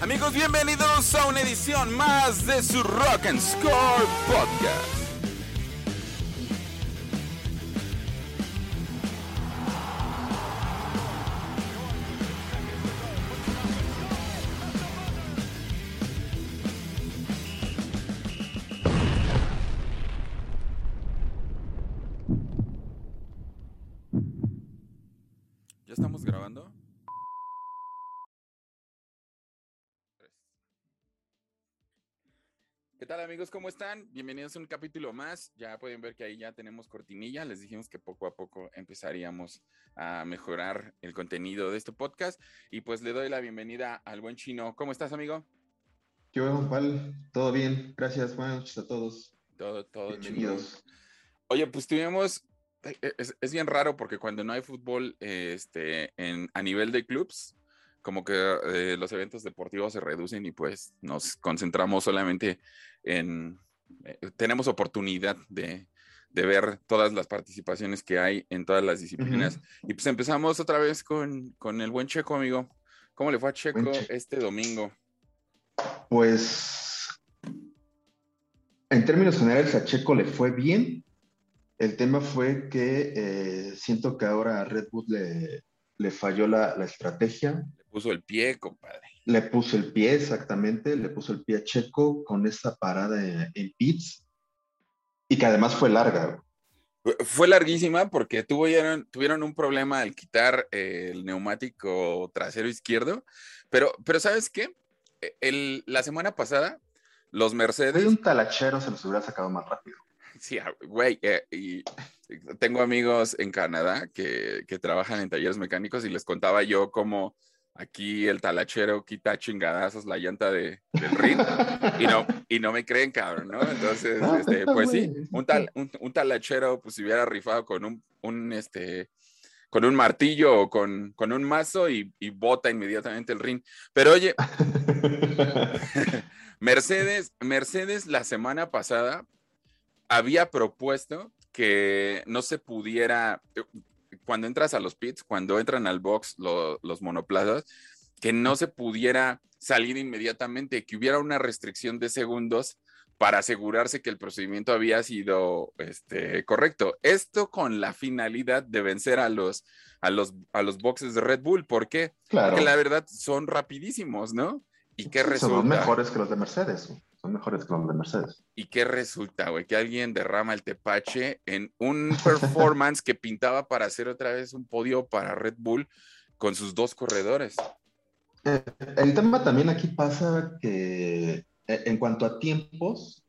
Amigos, bienvenidos a una edición más de su Rock and Score Podcast. ¿Qué tal amigos? ¿Cómo están? Bienvenidos a un capítulo más. Ya pueden ver que ahí ya tenemos cortinilla. Les dijimos que poco a poco empezaríamos a mejorar el contenido de este podcast. Y pues le doy la bienvenida al buen chino. ¿Cómo estás, amigo? ¿Qué bueno, Pal? Todo bien, gracias. Buenas noches a todos. Todo, todo Bienvenidos. chingón. Oye, pues tuvimos, e- es, es bien raro porque cuando no hay fútbol eh, este, en, a nivel de clubs, como que eh, los eventos deportivos se reducen y pues nos concentramos solamente en, eh, tenemos oportunidad de, de ver todas las participaciones que hay en todas las disciplinas. Y pues empezamos otra vez con, con el buen Checo, amigo. ¿Cómo le fue a Checo este domingo? Pues, en términos generales, a Checo le fue bien. El tema fue que eh, siento que ahora a Red Bull le, le falló la, la estrategia. Le puso el pie, compadre. Le puso el pie exactamente, le puso el pie a Checo con esa parada en, en pits y que además fue larga. Fue larguísima porque tuvieron, tuvieron un problema al quitar eh, el neumático trasero izquierdo, pero, pero ¿sabes qué? E, El- la semana pasada, los De Mercedes, un talachero se los hubiera sacado más rápido. sí, ah, güey, eh, y tengo amigos en Canadá que, que trabajan en talleres mecánicos y les contaba yo cómo aquí el talachero quita chingadazos la llanta de, del ring y no, y no me creen, cabrón, ¿no? Entonces, este, pues sí, un, tal, un, un talachero, pues si hubiera rifado con un, un, este, con un martillo o con, con un mazo y, y bota inmediatamente el ring. Pero oye, Mercedes, Mercedes la semana pasada había propuesto que no se pudiera, cuando entras a los pits, cuando entran al box lo- los monoplazas, que no se pudiera salir inmediatamente, que hubiera una restricción de segundos para asegurarse que el procedimiento había sido este, correcto. Esto con la finalidad de vencer a los, a los, a los boxes de Red Bull. ¿Por qué? Claro. Porque la verdad son rapidísimos, ¿no? ¿Y qué resulta? Son mejores que los de Mercedes. Son mejores que los de Mercedes. ¿Y qué resulta, güey? Que alguien derrama el tepache en un performance que pintaba para hacer otra vez un podio para Red Bull con sus dos corredores. Eh, El tema también aquí pasa que eh, en cuanto a tiempos,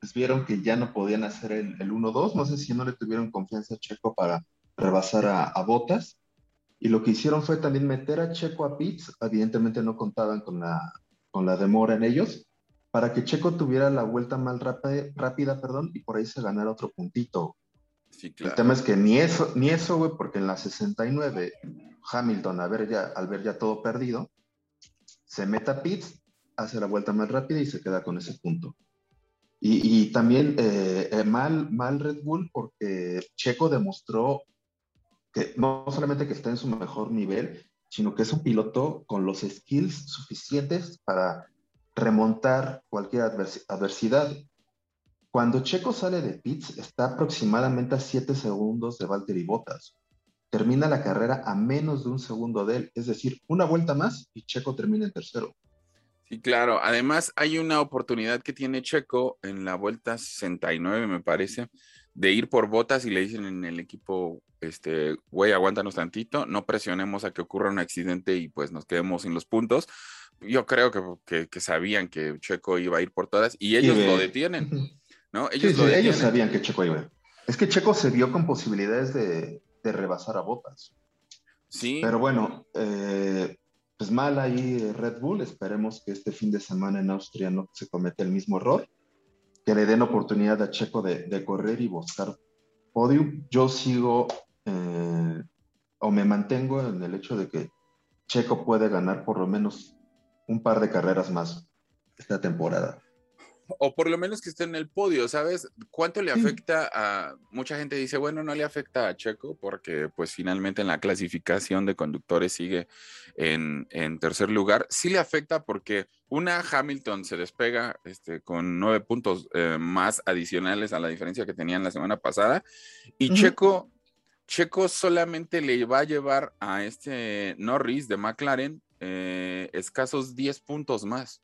pues vieron que ya no podían hacer el, el 1-2. No sé si no le tuvieron confianza a Checo para rebasar a, a Botas. Y lo que hicieron fue también meter a Checo a pits. Evidentemente no contaban con la, con la demora en ellos. Para que Checo tuviera la vuelta más rápida, rápida perdón, y por ahí se ganara otro puntito. Sí, El claro. tema es que ni eso, ni eso, güey, porque en la 69, Hamilton, a ver ya, al ver ya todo perdido, se mete a pits, hace la vuelta más rápida y se queda con ese punto. Y, y también eh, eh, mal, mal Red Bull porque Checo demostró que no solamente que está en su mejor nivel, sino que es un piloto con los skills suficientes para remontar cualquier adversi- adversidad. Cuando Checo sale de pits, está aproximadamente a 7 segundos de Valtteri Bottas. Termina la carrera a menos de un segundo de él, es decir, una vuelta más y Checo termina en tercero. Sí, claro. Además, hay una oportunidad que tiene Checo en la vuelta 69, me parece, de ir por botas y le dicen en el equipo, este, güey, aguántanos tantito, no presionemos a que ocurra un accidente y pues nos quedemos sin los puntos. Yo creo que, que- que sabían que Checo iba a ir por todas y ellos Y lo detienen, ¿no? Ellos sí, lo detienen. ellos sabían que Checo iba. Es que Checo se vio con posibilidades de, de rebasar a Bottas. Sí, Pero bueno, eh, pues mal ahí Red Bull. Esperemos que este fin de semana en Austria no se cometa el mismo error. Que le den oportunidad a Checo de, de correr y buscar podium. Yo sigo eh, o me mantengo en el hecho de que Checo puede ganar por lo menos un par de carreras más esta temporada. o por lo menos que esté en el podio, ¿sabes? ¿Cuánto le afecta a mucha gente dice, bueno, no le afecta a Checo porque pues finalmente en la clasificación de conductores sigue en, tercer lugar. Sí le afecta porque una Hamilton se despega este, con nueve puntos eh, más adicionales a la diferencia que tenían la semana pasada y Checo Checo solamente le va a llevar a este Norris de McLaren eh, escasos 10 puntos más.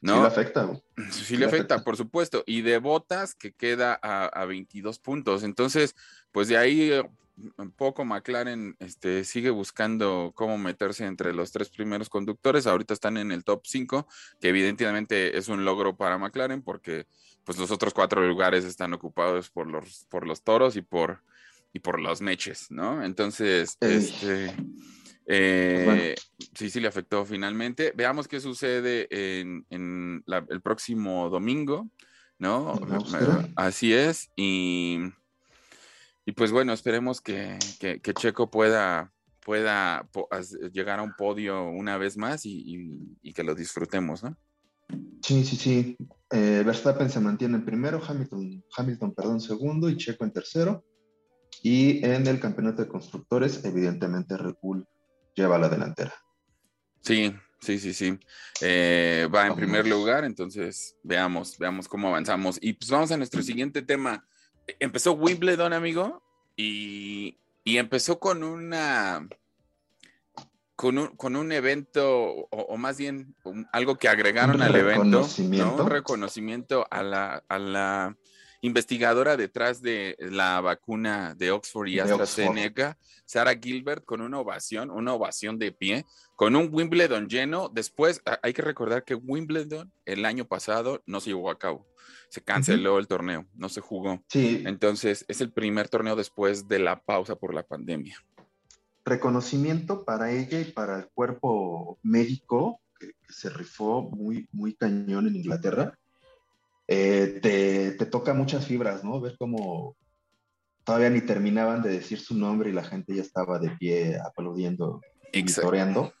¿no? Sí le afecta. Sí, le, afecta, por supuesto. Y de botas que queda a, 22 puntos. Entonces, pues de ahí eh, un poco McLaren este, sigue buscando cómo meterse entre los tres primeros conductores. Ahorita están en el top 5, que evidentemente es un logro para McLaren porque pues los otros cuatro lugares están ocupados por los, por los toros y por, y por los meches, ¿no? Entonces, este... Eh, sí, sí le afectó finalmente. Veamos qué sucede en, el próximo domingo, ¿no? Así es. Y, y, pues bueno, esperemos que, Checo pueda, pueda llegar a un podio una vez más y, que lo disfrutemos, ¿no? Sí, sí, sí. Eh, Verstappen se mantiene en primero, Hamilton, Hamilton, perdón, segundo y Checo en tercero. Y en el campeonato de constructores, evidentemente Red Bull lleva la delantera. Sí, sí, sí, sí. Eh, va en primer lugar, entonces veamos, veamos cómo avanzamos. Y pues vamos a nuestro siguiente tema. Empezó Wimbledon, amigo, y, empezó con una... Con un, con un evento, o, más bien algo que agregaron al evento, un reconocimiento a la, a la investigadora detrás de la vacuna de Oxford y AstraZeneca, Sara Gilbert, con una ovación, una ovación de pie, con un Wimbledon lleno. Después, hay que recordar que Wimbledon el año pasado no se llevó a cabo. Se canceló el torneo, no se jugó. Sí. Entonces, es el primer torneo después de la pausa por la pandemia. Reconocimiento para ella y para el cuerpo médico que, que se rifó muy, muy cañón en Inglaterra eh, te, toca muchas fibras, ¿no? Ver cómo todavía ni terminaban de decir su nombre y la gente ya estaba de pie aplaudiendo y toreando.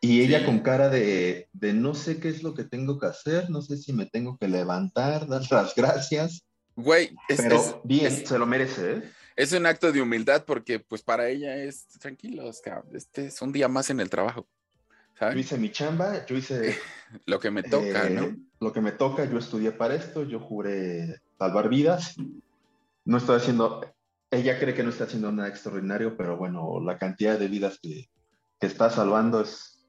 Y ella con cara de, no sé qué es lo que tengo que hacer, no sé si me tengo que levantar, dar las gracias. Güey, es, pero bien, se lo merece, ¿eh? Es un acto de humildad porque pues para ella es tranquilo, este es un día más en el trabajo. Yo hice mi chamba, yo hice... lo que me toca, ¿no? Lo que me toca, yo estudié para esto, yo juré salvar vidas. No estoy haciendo, ella cree que no está haciendo nada extraordinario, pero bueno, la cantidad de vidas que, está salvando es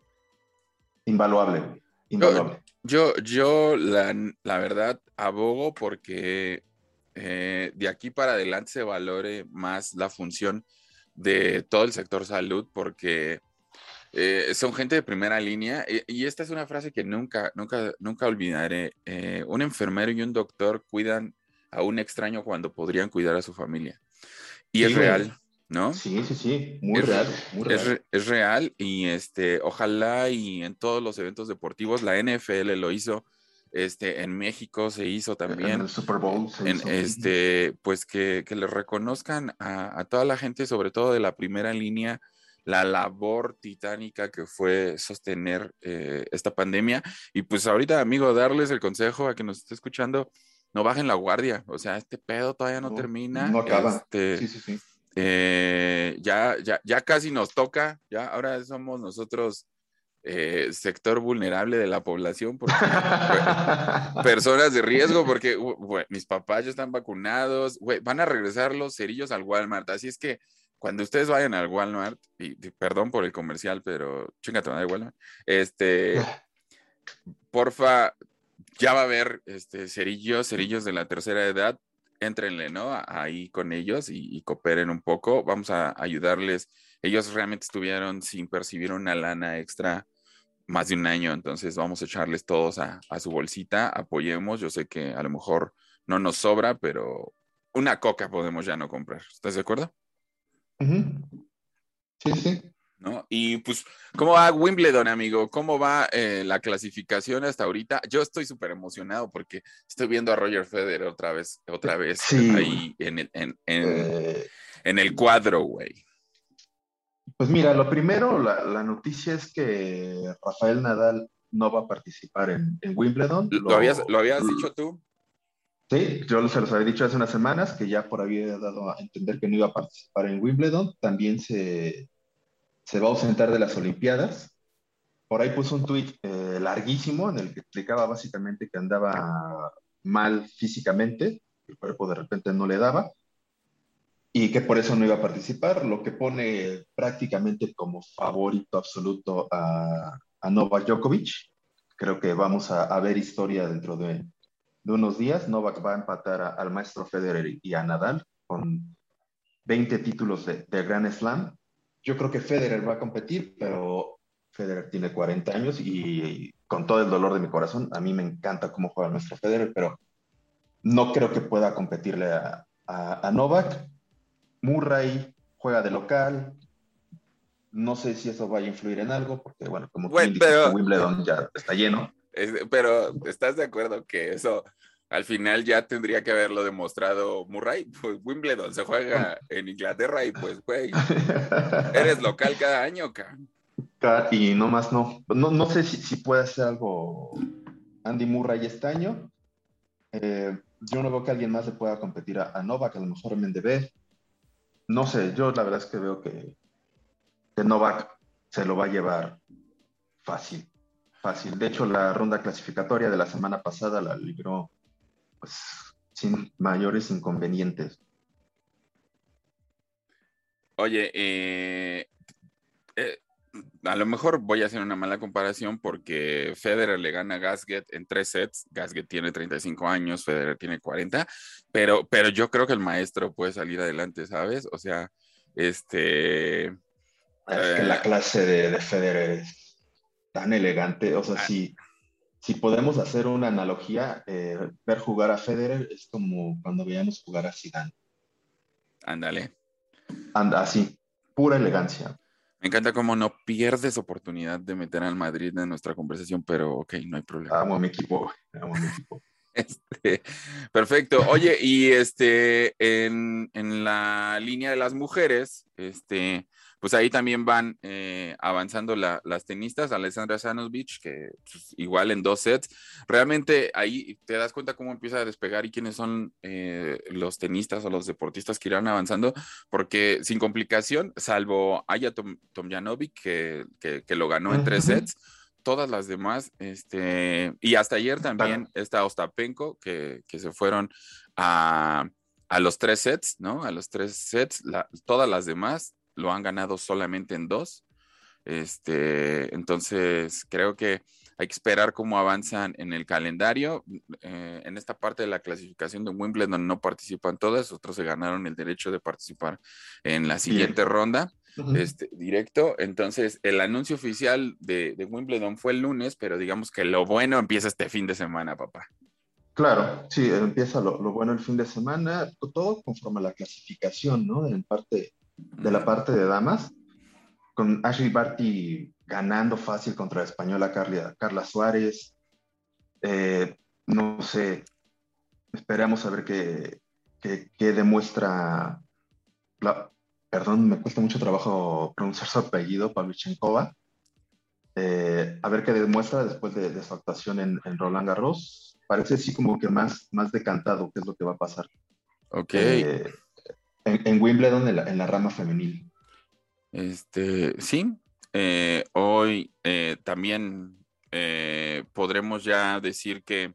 invaluable. invaluable. Yo, yo, la, verdad, abogo porque eh, de aquí para adelante se valore más la función de todo el sector salud, porque eh, son gente de primera línea eh, y, esta es una frase que nunca, nunca, nunca olvidaré. Eh, un enfermero y un doctor cuidan a un extraño cuando podrían cuidar a su familia. Y es real, ¿no? Sí, sí, sí, muy real. Es, real y este, ojalá y en todos los eventos deportivos, la NFL lo hizo, este, en México se hizo también. En el Super Bowl. Este, pues que, que le reconozcan a, a, toda la gente, sobre todo de la primera línea, la labor titánica que fue sostener eh, esta pandemia. Y pues ahorita, amigo, darles el consejo a que nos esté escuchando, no bajen la guardia. O sea, este pedo todavía no, termina. No acaba. Este, sí, sí, sí. Eh, ya, ya, ya casi nos toca, ya ahora somos nosotros eh, sector vulnerable de la población, porque, personas de riesgo, porque mis papás ya están vacunados, van a regresar los cerillos al Walmart, así es que cuando ustedes vayan al Walmart, y, perdón por el comercial, pero chingate, de Walmart, este, porfa, ya va a haber este, cerillos, cerillos de la tercera edad, éntrenle, ¿no? Ahí con ellos y, cooperen un poco, vamos a ayudarles. Ellos realmente estuvieron sin percibir una lana extra más de un año, entonces vamos a echarles todos a, a su bolsita, apoyemos, yo sé que a lo mejor no nos sobra, pero una coca podemos ya no comprar, ¿estás de acuerdo? Sí, sí. ¿No? Y pues, ¿cómo va Wimbledon, amigo? ¿Cómo va eh, la clasificación hasta ahorita? Yo estoy súper emocionado porque estoy viendo a Roger Federer otra vez, otra vez ahí en el, en, eh. en, el cuadro, güey. Pues mira, lo primero, la, la, noticia es que Rafael Nadal no va a participar en, Wimbledon. ¿Lo, habías, ¿Lo habías dicho tú? Sí, yo se los había dicho hace unas semanas que ya por había dado a entender que no iba a participar en Wimbledon. También se, se va a ausentar de las Olimpiadas. Por ahí puso un tuit eh, larguísimo en el que explicaba básicamente que andaba mal físicamente, el cuerpo de repente no le daba, y que por eso no iba a participar, lo que pone prácticamente como favorito absoluto a, a Novak Djokovic. Creo que vamos a, ver historia dentro de, de, unos días. Novak va a empatar al maestro Federer y a Nadal con 20 títulos de, de Grand Slam. Yo creo que Federer va a competir, pero Federer tiene 40 años y, con todo el dolor de mi corazón, a mí me encanta cómo juega nuestro Federer, pero no creo que pueda competirle a, a, Novak. Murray juega de local. No sé si eso vaya a influir en algo, porque bueno, como pero, Wimbledon ya está lleno. pero, ¿estás de acuerdo que eso al final ya tendría que haberlo demostrado Murray. Pues Wimbledon se juega en Inglaterra y pues, güey, eres local cada año, acá. Y no más no. No, no sé si, si, puede hacer algo Andy Murray este año. Eh, yo no veo que alguien más le pueda competir a, Novak, a lo mejor Mendebé. No sé, yo la verdad es que veo que, que Novak se lo va a llevar fácil, fácil. De hecho, la ronda clasificatoria de la semana pasada la libró pues, sin mayores inconvenientes. Oye, eh, eh, a lo mejor voy a hacer una mala comparación porque Federer le gana a Gasget en tres sets. Gasget tiene 35 años, Federer tiene 40, pero, pero yo creo que el maestro puede salir adelante, ¿sabes? O sea, este... Es que la eh, clase de, de Federer es tan elegante, o sea, ah. sí si podemos hacer una analogía, eh, ver jugar a Federer es como cuando veíamos jugar a Zidane. Ándale. Anda, así, pura elegancia. Me encanta cómo no pierdes oportunidad de meter al Madrid en nuestra conversación, pero ok, no hay problema. Amo a mi equipo, amo a mi equipo. Este, perfecto. Oye, y este, en, en, la línea de las mujeres, este, pues ahí también van eh, avanzando las tenistas, Alessandra Sanosvich, que pues, igual en dos sets. Realmente ahí te das cuenta cómo empieza a despegar y quiénes son eh, los tenistas o los deportistas que irán avanzando, porque sin complicación, salvo Aya Tom, Tomjanovic, que, que, lo ganó en tres sets, todas las demás, este, y hasta ayer también está Ostapenko, que, que se fueron a, a, los tres sets, ¿no? A los tres sets, todas las demás lo han ganado solamente en dos. Este, entonces, creo que hay que esperar cómo avanzan en el calendario. Eh, en esta parte de la clasificación de Wimbledon no participan todas, otros se ganaron el derecho de participar en la siguiente ronda. este, directo. Entonces, el anuncio oficial de, Wimbledon fue el lunes, pero digamos que lo bueno empieza este fin de semana, papá. Claro, sí, empieza lo, lo bueno el fin de semana, todo conforme a la clasificación, ¿no? En parte de la parte de damas, con Ashley Barty ganando fácil contra la española Carla, Suárez. Eh, no sé, esperamos a ver qué, qué, demuestra. perdón, me cuesta mucho trabajo pronunciar su apellido, Pavlichenkova. Eh, a ver qué demuestra después de, su actuación en, Roland Garros. Parece así como que más, más decantado qué es lo que va a pasar. Ok. Eh, en, Wimbledon, en la, rama femenil. Este, sí. Eh, hoy eh, también eh, podremos ya decir que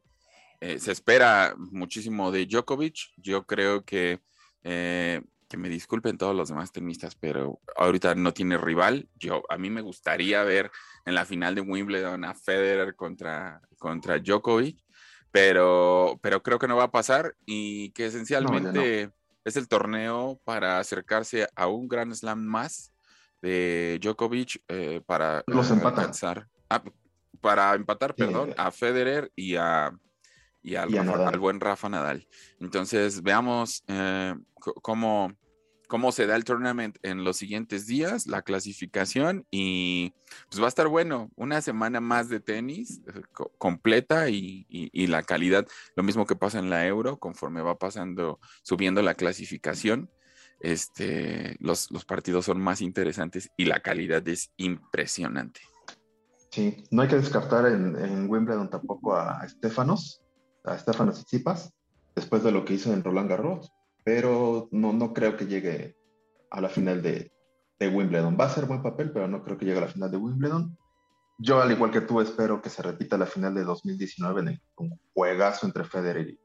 se espera muchísimo de Djokovic. Yo creo que, que me disculpen todos los demás tenistas, pero ahorita no tiene rival. Yo, a mí me gustaría ver en la final de Wimbledon a Federer contra, contra Djokovic, pero, pero creo que no va a pasar y que esencialmente es el torneo para acercarse a un Grand Slam más de Djokovic eh, para Los alcanzar, ah, para empatar, perdón, a Federer y a y al, buen Rafa Nadal. Entonces, veamos eh, cómo, cómo se da el tournament en los siguientes días, la clasificación y pues va a estar bueno, una semana más de tenis eh, completa y, la calidad, lo mismo que pasa en la Euro, conforme va pasando, subiendo la clasificación, este, los, los partidos son más interesantes y la calidad es impresionante. Sí, no hay que descartar en, Wimbledon tampoco a Estefanos, a Estefanos Tsitsipas, después de lo que hizo en Roland Garros, pero no, no creo que llegue a la final de, de Wimbledon. Va a ser buen papel, pero no creo que llegue a la final de Wimbledon. Yo, al igual que tú, espero que se repita la final de 2019 en un juegazo entre Federer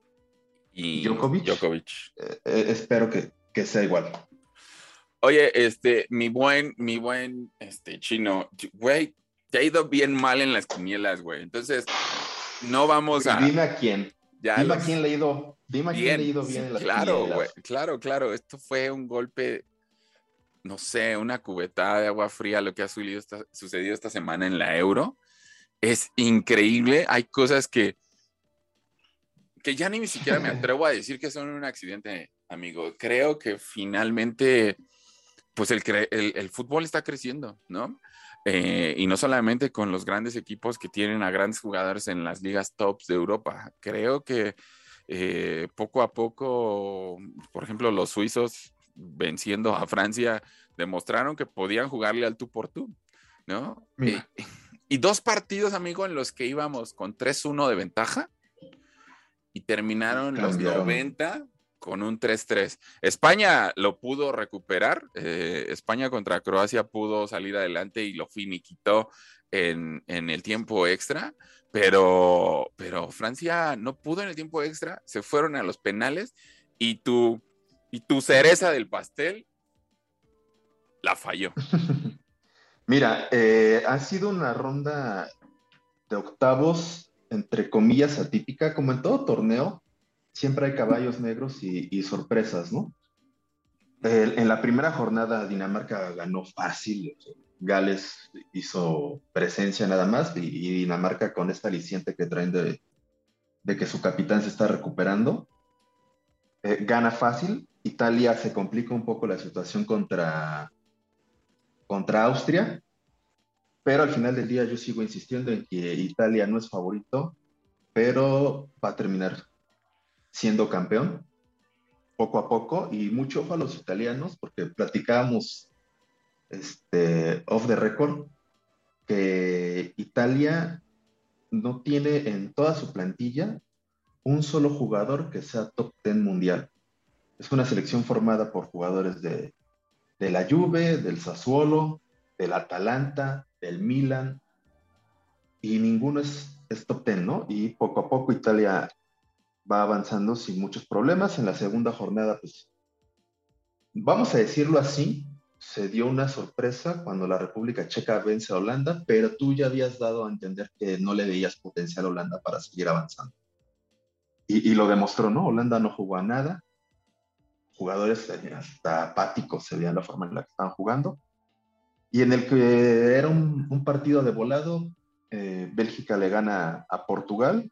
y, Djokovic. Eh, eh, espero que, que, sea igual. Oye, este, mi buen, mi buen, este, chino, güey, te ha ido bien mal en las quinielas, güey. Entonces, no vamos a. Dime a quién. dime a quién le ha ido. Dime bien en las claro, Güey, claro, claro. Esto fue un golpe, no sé, una cubetada de agua fría, lo que ha sucedido esta, sucedido esta semana en la Euro. Es increíble. Hay cosas que, que ya ni siquiera me atrevo a decir que son un accidente, amigo. Creo que finalmente, pues el, el, el fútbol está creciendo, ¿no? Eh, y no solamente con los grandes equipos que tienen a grandes jugadores en las ligas tops de Europa. Creo que eh, poco a poco, por ejemplo, los suizos venciendo a Francia demostraron que podían jugarle al tú por tú, ¿no? Y, dos partidos, amigo, en los que íbamos con 3-1 de ventaja y terminaron los 90 con un 3-3. España lo pudo recuperar, eh, España contra Croacia pudo salir adelante y lo finiquitó en, en el tiempo extra, pero, pero Francia no pudo en el tiempo extra, se fueron a los penales y tu, y tu cereza del pastel la falló. Mira, eh, ha sido una ronda de octavos, entre comillas, atípica, como en todo torneo, siempre hay caballos negros y, sorpresas, ¿no? en la primera jornada Dinamarca ganó fácil, Gales hizo presencia nada más y, Dinamarca con esta aliciente que traen de, que su capitán se está recuperando, eh, gana fácil. Italia se complica un poco la situación contra, contra Austria, pero al final del día yo sigo insistiendo en que Italia no es favorito, pero va a terminar siendo campeón poco a poco y mucho ojo a los italianos porque platicábamos este, off the record que Italia no tiene en toda su plantilla un solo jugador que sea top 10 mundial. Es una selección formada por jugadores de, la Juve, del Sassuolo, del Atalanta, del Milan, y ninguno es, es top 10, ¿no? Y poco a poco Italia va avanzando sin muchos problemas. En la segunda jornada, pues, vamos a decirlo así, se dio una sorpresa cuando la República Checa vence a Holanda, pero tú ya habías dado a entender que no le veías potencial a Holanda para seguir avanzando. Y, lo demostró, ¿no? Holanda no jugó a nada. Jugadores hasta apáticos se veían la forma en la que estaban jugando. Y en el que era un, partido de volado, eh, Bélgica le gana a Portugal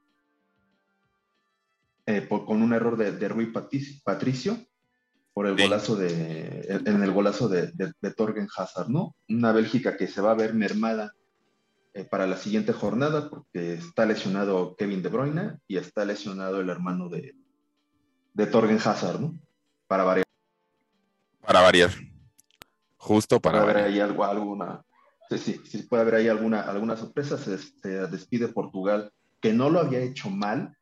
eh, con un error de, de Rui Patricio por el golazo de, en el golazo de, de, Torgen Hazard, ¿no? Una Bélgica que se va a ver mermada eh, para la siguiente jornada porque está lesionado Kevin De Bruyne y está lesionado el hermano de, de Torgen Hazard, ¿no? Para variar. Para variar. Justo para puede haber ahí algo, alguna, sí, sí, sí, puede haber ahí alguna, alguna sorpresa. Se, se despide Portugal, que no lo había hecho mal,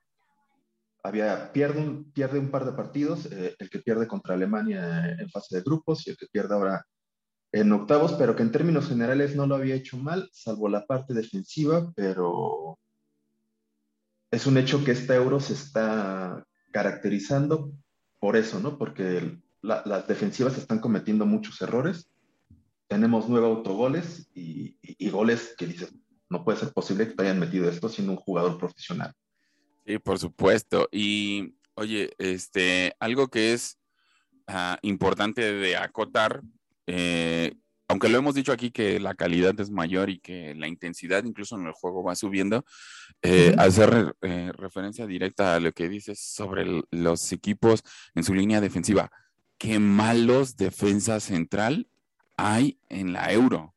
había, pierde, un, pierde un par de partidos, eh, el que pierde contra Alemania en fase de grupos y el que pierde ahora en octavos, pero que en términos generales no lo había hecho mal, salvo la parte defensiva, pero es un hecho que este euro se está caracterizando por eso, ¿no? Porque las defensivas están cometiendo muchos errores. Tenemos nueve autogoles y, y goles que dices, no puede ser posible que te hayan metido esto siendo un jugador profesional. Sí, por supuesto. Y oye, este, algo que es ah, importante de acotar, eh, aunque lo hemos dicho aquí que la calidad es mayor y que la intensidad incluso en el juego va subiendo, eh, hacer eh, referencia directa a lo que dices sobre los equipos en su línea defensiva. Qué malos defensa central hay en la euro.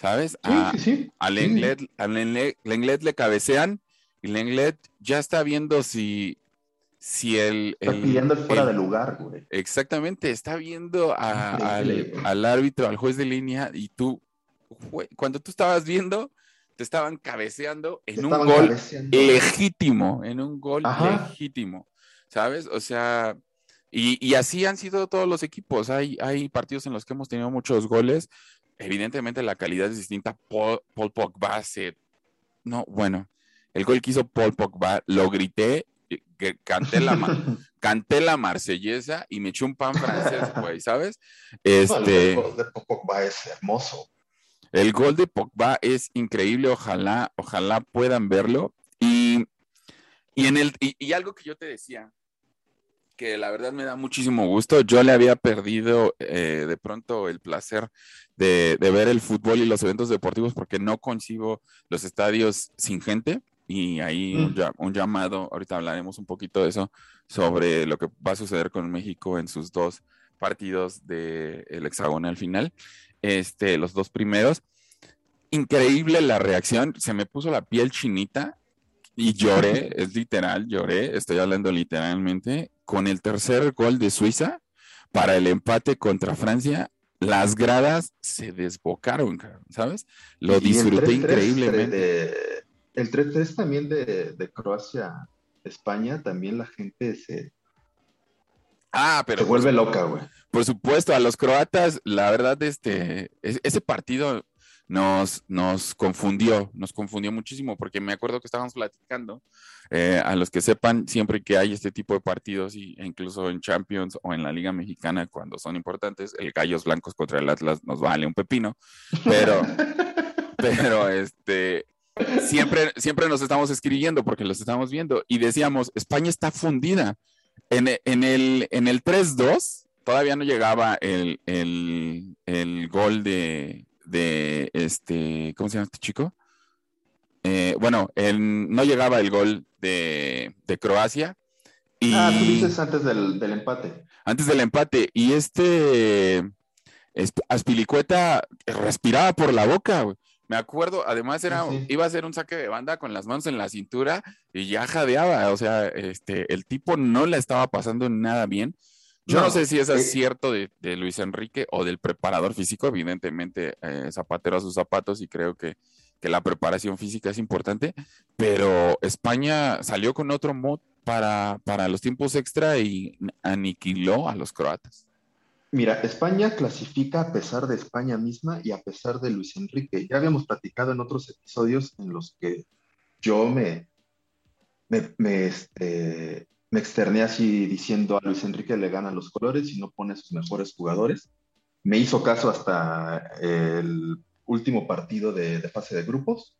¿Sabes? Sí, sí, Al, inglés, le cabecean y Lenglet ya está viendo si, si el... Está pidiendo el fuera de lugar, güey. Exactamente, está viendo al, árbitro, al juez de línea y tú, cuando tú estabas viendo, te estaban cabeceando en un gol legítimo, en un gol legítimo, ¿sabes? O sea, y, así han sido todos los equipos. Hay, hay partidos en los que hemos tenido muchos goles. Evidentemente la calidad es distinta. Paul, Paul Pogba se... No, bueno, el gol que hizo Paul Pogba, lo grité, que canté la, canté la marsellesa y me eché un pan francés, güey, ¿sabes? Este... el gol de Pogba es hermoso. El gol de Pogba es increíble, ojalá, ojalá puedan verlo. Y, en el, y algo que yo te decía, que la verdad me da muchísimo gusto. Yo le había perdido eh, de pronto el placer de, ver el fútbol y los eventos deportivos porque no concibo los estadios sin gente. Y ahí mm. un, llamado, ahorita hablaremos un poquito de eso, sobre lo que va a suceder con México en sus dos partidos del el hexagonal final, este, los dos primeros. Increíble la reacción, se me puso la piel chinita y lloré, es literal, lloré, estoy hablando literalmente, con el tercer gol de Suiza para el empate contra Francia, las gradas se desbocaron, ¿sabes? Lo disfruté increíblemente. El 3-3 también de, Croacia, España, también la gente se, Ah, pero. Se vuelve loca, güey. Por supuesto, a los croatas, la verdad, este, ese partido nos, nos confundió, nos confundió muchísimo, porque me acuerdo que estábamos platicando, eh, a los que sepan, siempre que hay este tipo de partidos, y, e incluso en Champions o en la Liga Mexicana, cuando son importantes, el Gallos Blancos contra el Atlas nos vale un pepino, pero, pero este, siempre, siempre nos estamos escribiendo porque los estamos viendo, y decíamos, España está fundida. En, en el, en el 3-2, todavía no llegaba el, el, el gol de, de este, ¿cómo se llama este chico? Eh, bueno, no llegaba el gol de, Croacia. Y, ah, tú dices antes del, empate. Antes del empate. Y este Aspilicueta respiraba por la boca, Me acuerdo, además era, iba a ser un saque de banda con las manos en la cintura y ya jadeaba. O sea, este, el tipo no la estaba pasando nada bien. Yo no, sé si eso es eh, cierto de, Luis Enrique o del preparador físico, evidentemente eh, zapatero a sus zapatos y creo que, la preparación física es importante, pero España salió con otro mod para, para los tiempos extra y aniquiló a los croatas. Mira, España clasifica a pesar de España misma y a pesar de Luis Enrique. Ya habíamos platicado en otros episodios en los que yo me, me, me, este, externé así diciendo a Luis Enrique le ganan los colores y no pone a sus mejores jugadores. Me hizo caso hasta el último partido de, fase de grupos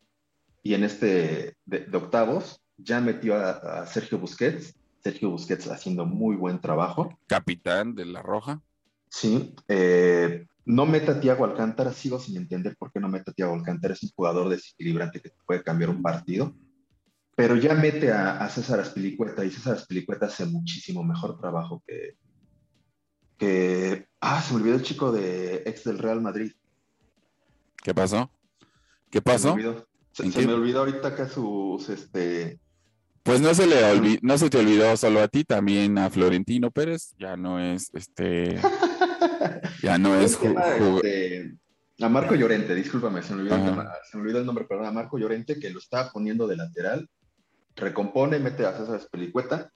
y en este de, octavos ya metió a, Sergio Busquets. Sergio Busquets haciendo muy buen trabajo. Capitán de la Roja. Sí. Eh, no meta a Tiago Alcántara, sigo sin entender por qué no meta a Tiago Alcántara. Es un jugador desequilibrante que puede cambiar un partido pero ya mete a, César Aspilicueta y César Aspilicueta hace muchísimo mejor trabajo que, que... Ah, se me olvidó el chico de ex del Real Madrid. ¿Qué pasó? ¿Qué pasó? Se me olvidó, ahorita que sus, este... Pues no se le no se te olvidó solo a ti, también a Florentino Pérez, ya no es este ya no es, este, a Marco Llorente, discúlpame, se me, olvidó el, se me olvidó el nombre, perdón, a Marco Llorente que lo está poniendo de lateral recompone, mete a César Espelicueta,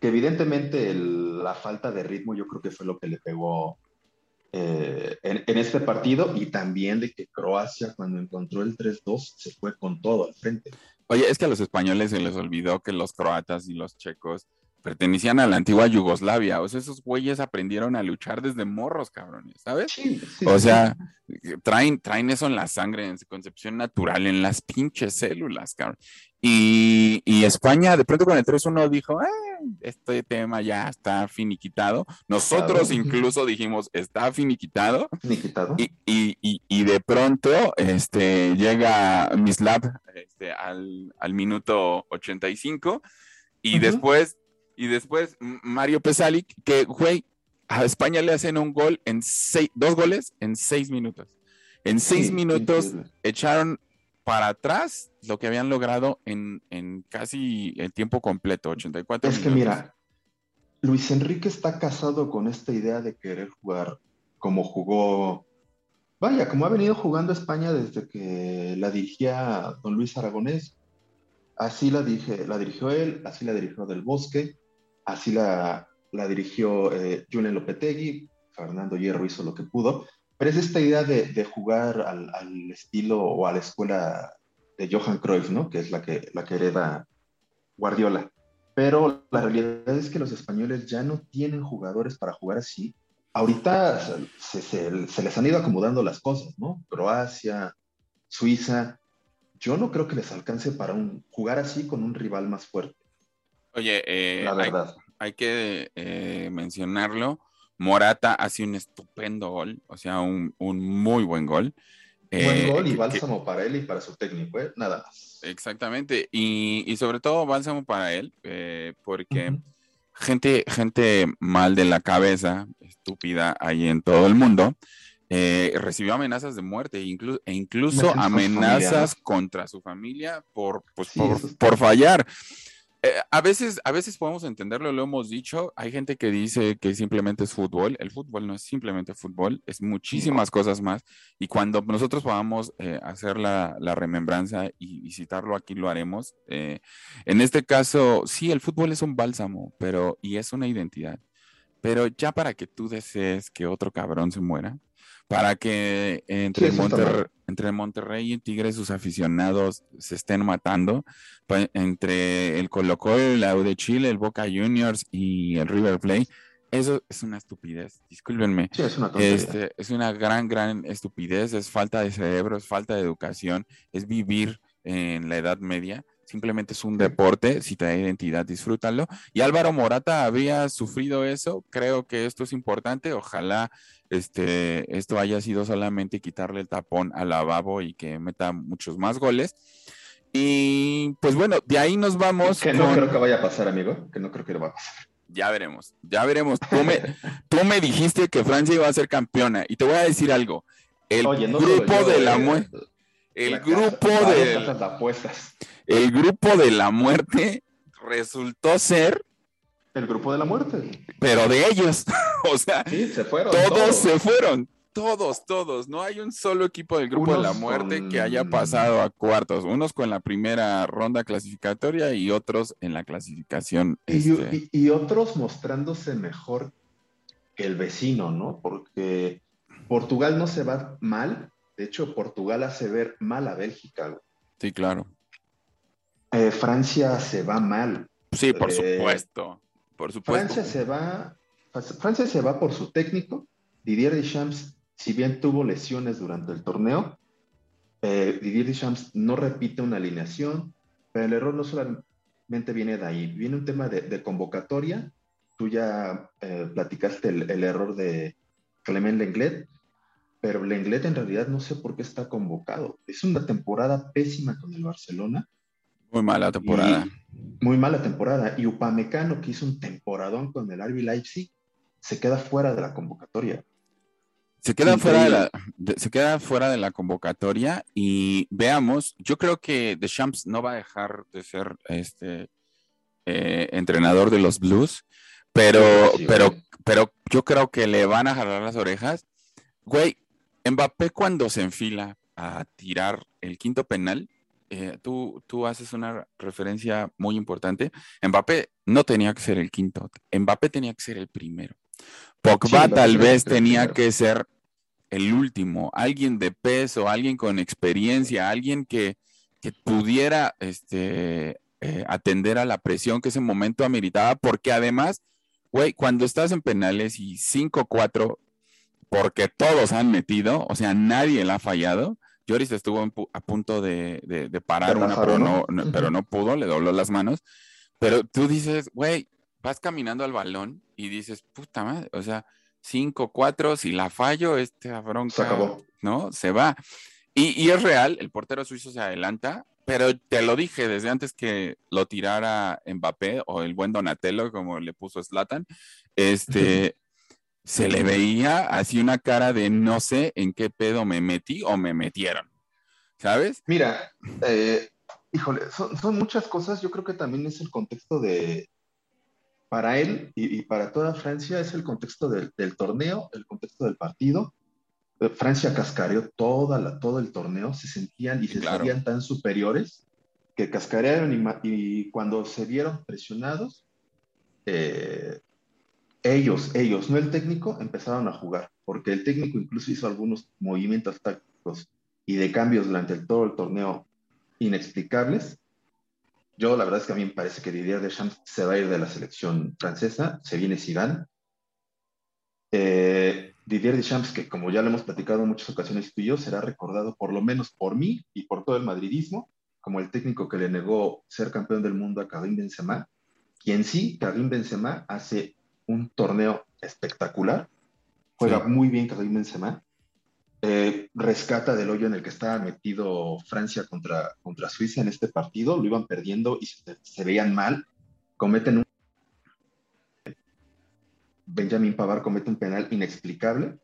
que evidentemente la falta de ritmo yo creo que fue lo que le pegó eh, en, este partido y también de que Croacia cuando encontró el 3-2 se fue con todo al frente. Oye, es que a los españoles se les olvidó que los croatas y los checos pertenecían a la antigua Yugoslavia. O sea, esos güeyes aprendieron a luchar desde morros, cabrones, ¿sabes? o sea, traen, traen eso en la sangre, en su concepción natural, en las pinches células, cabrón. Y, España, de pronto con el 3-1 dijo, este tema ya está finiquitado. Nosotros incluso dijimos, está finiquitado. Finiquitado. Y, y, y, de pronto este, llega Mislav este, al, al minuto 85 y después y después Mario Pesalic, que, güey, a España le hacen un gol en seis, dos goles en seis minutos. En seis minutos echaron para atrás lo que habían logrado en, casi el tiempo completo, 84 Es que mira, Luis Enrique está casado con esta idea de querer jugar como jugó Vaya, como ha venido jugando España desde que la dirigía don Luis Aragonés, así la, dije, la dirigió él, así la dirigió Del Bosque, así la, la dirigió eh, Julen Lopetegui, Fernando Hierro hizo lo que pudo, pero es esta idea de, jugar al, estilo o a la escuela de Johan Cruyff, ¿no? Que es la que, la que hereda Guardiola. Pero la realidad es que los españoles ya no tienen jugadores para jugar así. Ahorita se, les han ido acomodando las cosas, ¿no? Croacia, Suiza. Yo no creo que les alcance para un, jugar así con un rival más fuerte. Oye, eh, la verdad. Hay, que eh, mencionarlo Morata hace un estupendo gol, o sea, un, muy buen gol. Buen eh, gol y bálsamo para él y para su técnico, ¿eh? nada más. Exactamente, y, sobre todo bálsamo para él, eh, porque gente, gente mal de la cabeza, estúpida ahí en todo el mundo, recibió amenazas de muerte e incluso, e incluso amenazas contra su familia por, pues, por fallar. Eh, a, veces, a veces podemos entenderlo, lo hemos dicho. Hay gente que dice que simplemente es fútbol. El fútbol no es simplemente fútbol, es muchísimas cosas más. Y cuando nosotros podamos eh, hacer la, remembranza y, citarlo aquí, lo haremos. Eh, en este caso, sí, el fútbol es un bálsamo, pero y es una identidad. Pero ya para que tú desees que otro cabrón se muera, para que entre, entre Monterrey y Tigres sus aficionados se estén matando, entre el Colo Colo, el Aude de Chile, el Boca Juniors y el River Plate. Eso es una estupidez, discúlpenme. Sí, es una este, es una gran, gran estupidez, es falta de cerebro, es falta de educación, es vivir en la Edad Media simplemente es un deporte, si te da identidad, disfrútalo. Y Álvaro Morata había sufrido eso, creo que esto es importante, ojalá este, esto haya sido solamente quitarle el tapón al lavabo y que meta muchos más goles. Y pues bueno, de ahí nos vamos. Que no creo que vaya a pasar, amigo, que no creo que lo va a pasar. Ya veremos, ya veremos. Tú me, tú me dijiste que Francia iba a ser campeona y te voy a decir algo. El grupo de la muerte. El grupo de. El grupo de la muerte resultó ser. El grupo de la muerte. Pero de ellos. o sea, se fueron, todos, se fueron. Todos, todos. No hay un solo equipo del grupo de la muerte que haya pasado a cuartos. Unos con la primera ronda clasificatoria y otros en la clasificación. Y, este y otros mostrándose mejor que el vecino, ¿no? Porque Portugal no se va mal. De hecho, Portugal hace ver mal a Bélgica. Sí, claro. Eh, Francia se va mal. Sí, por eh, supuesto. Por supuesto. Francia se va, Francia se va por su técnico. Didier Deschamps, si bien tuvo lesiones durante el torneo, eh, Didier Deschamps no repite una alineación, pero el error no solamente viene de ahí, viene un tema de, convocatoria. Tú ya platicaste el, error de Clement Lenglet, pero Lenglet en realidad no sé por qué está convocado. Es una temporada pésima con el Barcelona muy mala temporada. muy mala temporada. Y Upamecano, que hizo un temporadón con el RB Leipzig, se queda fuera de la convocatoria. Se queda, fuera de la, se queda fuera de la convocatoria y veamos, yo creo que Deschamps no va a dejar de ser este eh, entrenador de los Blues, pero, pero, pero yo creo que le van a jalar las orejas. Güey, Mbappé cuando se enfila a tirar el quinto penal, eh, tú, tú haces una referencia muy importante. Mbappé no tenía que ser el quinto, Mbappé tenía que ser el primero. Pogba tal vez tenía que ser el último, alguien de peso, alguien con experiencia, alguien que, pudiera este, eh, atender a la presión que ese momento ameritaba, porque además, güey, cuando estás en penales y 5-4, porque todos han metido, o sea, nadie la ha fallado, Lloris estuvo a punto de, parar una, pero no, pero no pudo, le dobló las manos. Pero tú dices, güey, vas caminando al balón y dices, puta madre, o sea, 5, 4, si la fallo, este bronca, se acabó. ¿no? Se va. Y, es real, el portero suizo se adelanta, pero te lo dije desde antes que lo tirara Mbappé o el buen Donatello, como le puso Slatan, este, se le veía así una cara de no sé en qué pedo me metí o me metieron, ¿sabes? Mira, eh, híjole, son, muchas cosas, yo creo que también es el contexto de, para él y, para toda Francia, es el contexto del, torneo, el contexto del partido, Francia cascareó toda la, todo el torneo, se sentían y se sentían tan superiores que cascarearon y, cuando se vieron presionados, eh, ellos, ellos, no el técnico, empezaron a jugar, porque el técnico incluso hizo algunos movimientos tácticos y de cambios durante todo el torneo inexplicables. Yo la verdad es que a mí me parece que Didier Deschamps se va a ir de la selección francesa, se viene Zidane. Eh, Didier Deschamps, que como ya lo hemos platicado en muchas ocasiones tú y yo, será recordado por lo menos por mí y por todo el madridismo como el técnico que le negó ser campeón del mundo a Karim Benzema, quien sí, Karim Benzema hace un torneo espectacular, juega muy bien Karim Benzema, eh, rescata del hoyo en el que estaba metido Francia contra, contra Suiza en este partido, lo iban perdiendo y se, veían mal, cometen un... Benjamin Pavar comete un penal inexplicable,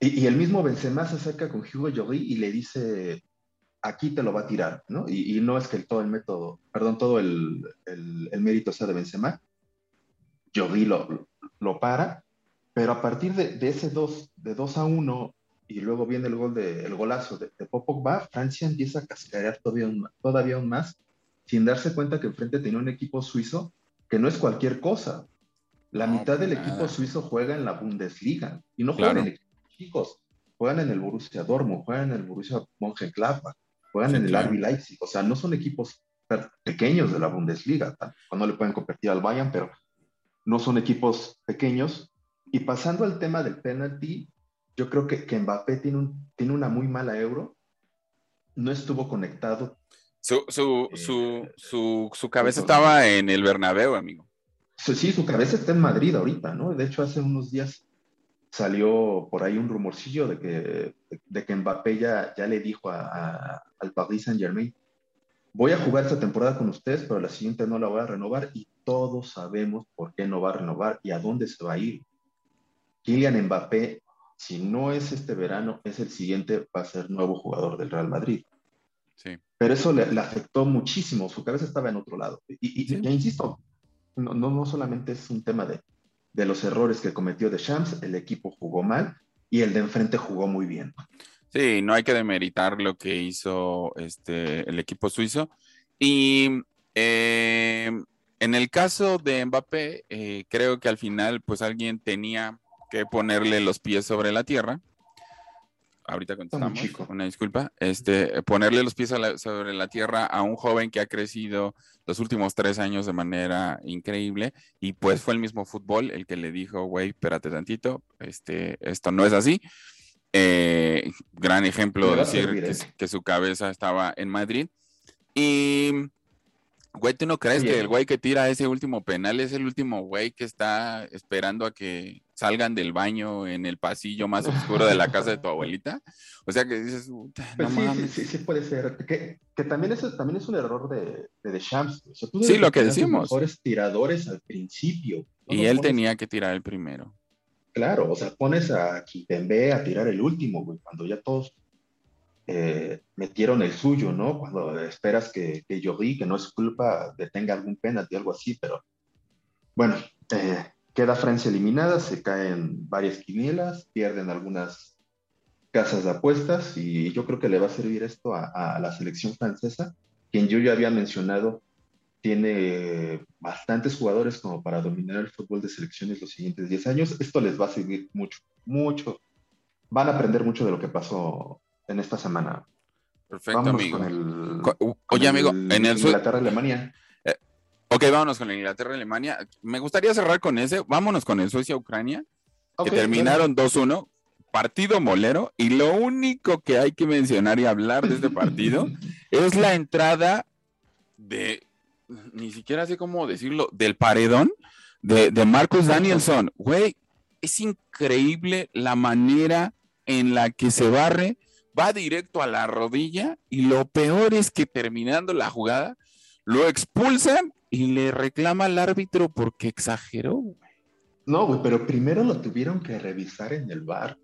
y, el mismo Benzema se acerca con Hugo Lloris y le dice, aquí te lo va a tirar, ¿no? Y, no es que todo el método, perdón, todo el, el, mérito sea de Benzema, Lloris lo, lo para, pero a partir de, de ese 2 de 2 a 1 y luego viene el gol de, el golazo de, de Francia empieza a cascarear todavía, todavía aún más, sin darse cuenta que enfrente tenía un equipo suizo que no es cualquier cosa. La mitad del equipo suizo juega en la Bundesliga y no juegan en equipos chicos, juegan en el Borussia Dortmund, juegan en el Borussia Mönchengladbach, juegan en el RB Leipzig, o sea, no son equipos pequeños de la Bundesliga, no le pueden competir al Bayern, pero no son equipos pequeños. Y pasando al tema del penalty, yo creo que, que Mbappé tiene, un, tiene una muy mala euro, no estuvo conectado. Su, su, eh, su, su, su cabeza estaba en el Bernabéu, amigo. Sí, su cabeza está en Madrid ahorita, ¿no? De hecho, hace unos días salió por ahí un rumorcillo de que, de que Mbappé ya, ya le dijo a, al Paris Saint Germain, voy a jugar esta temporada con ustedes, pero la siguiente no la voy a renovar y todos sabemos por qué no va a renovar y a dónde se va a ir. Kylian Mbappé, si no es este verano, es el siguiente, va a ser nuevo jugador del Real Madrid. Sí. Pero eso le, afectó muchísimo, su cabeza estaba en otro lado. Y, ya insisto, no, no, no solamente es un tema de, de los errores que cometió de Shams, el equipo jugó mal y el de enfrente jugó muy bien. Sí, no hay que demeritar lo que hizo este, el equipo suizo. Y eh, en el caso de Mbappé, eh, creo que al final, pues alguien tenía que ponerle los pies sobre la tierra ahorita contestamos, una disculpa, este, ponerle los pies sobre la tierra a un joven que ha crecido los últimos tres años de manera increíble y pues fue el mismo fútbol el que le dijo, güey, espérate tantito, este, esto no es así. Eh, gran ejemplo de decir que, que, su cabeza estaba en Madrid. Y Güey, ¿tú no crees que el güey que tira ese último penal es el último güey que está esperando a que salgan del baño en el pasillo más oscuro de la casa de tu abuelita? O sea que dices, no pues sí, Sí, sí, puede ser. Que, también, es, también es un error de, de, Shams. sí, lo que decimos. mejores tiradores al principio. y él tenía que tirar el primero. Claro, o sea, pones a Kimpembe a tirar el último, güey, cuando ya todos eh, metieron el suyo, ¿no? Cuando esperas que, que vi que no es culpa, detenga algún penalti, algo así, pero bueno, eh, queda Francia eliminada, se caen varias quinielas, pierden algunas casas de apuestas y yo creo que le va a servir esto a, la selección francesa, quien yo ya había mencionado tiene bastantes jugadores como para dominar el fútbol de selecciones los siguientes 10 años. Esto les va a servir mucho, mucho. Van a aprender mucho de lo que pasó en esta semana. Perfecto, amigo. Oye, amigo, en el Inglaterra-Alemania. Eh, ok, vámonos con la Inglaterra-Alemania. Me gustaría cerrar con ese. Vámonos con el Suecia-Ucrania, que terminaron 2-1. Partido molero. Y lo único que hay que mencionar y hablar de este partido es la entrada de, ni siquiera sé cómo decirlo, del paredón de, de Marcus Danielson. Güey, es increíble la manera en la que se barre va directo a la rodilla y lo peor es que terminando la jugada lo expulsan y le reclama al árbitro porque exageró. No, güey, pero primero lo tuvieron que revisar en el bar.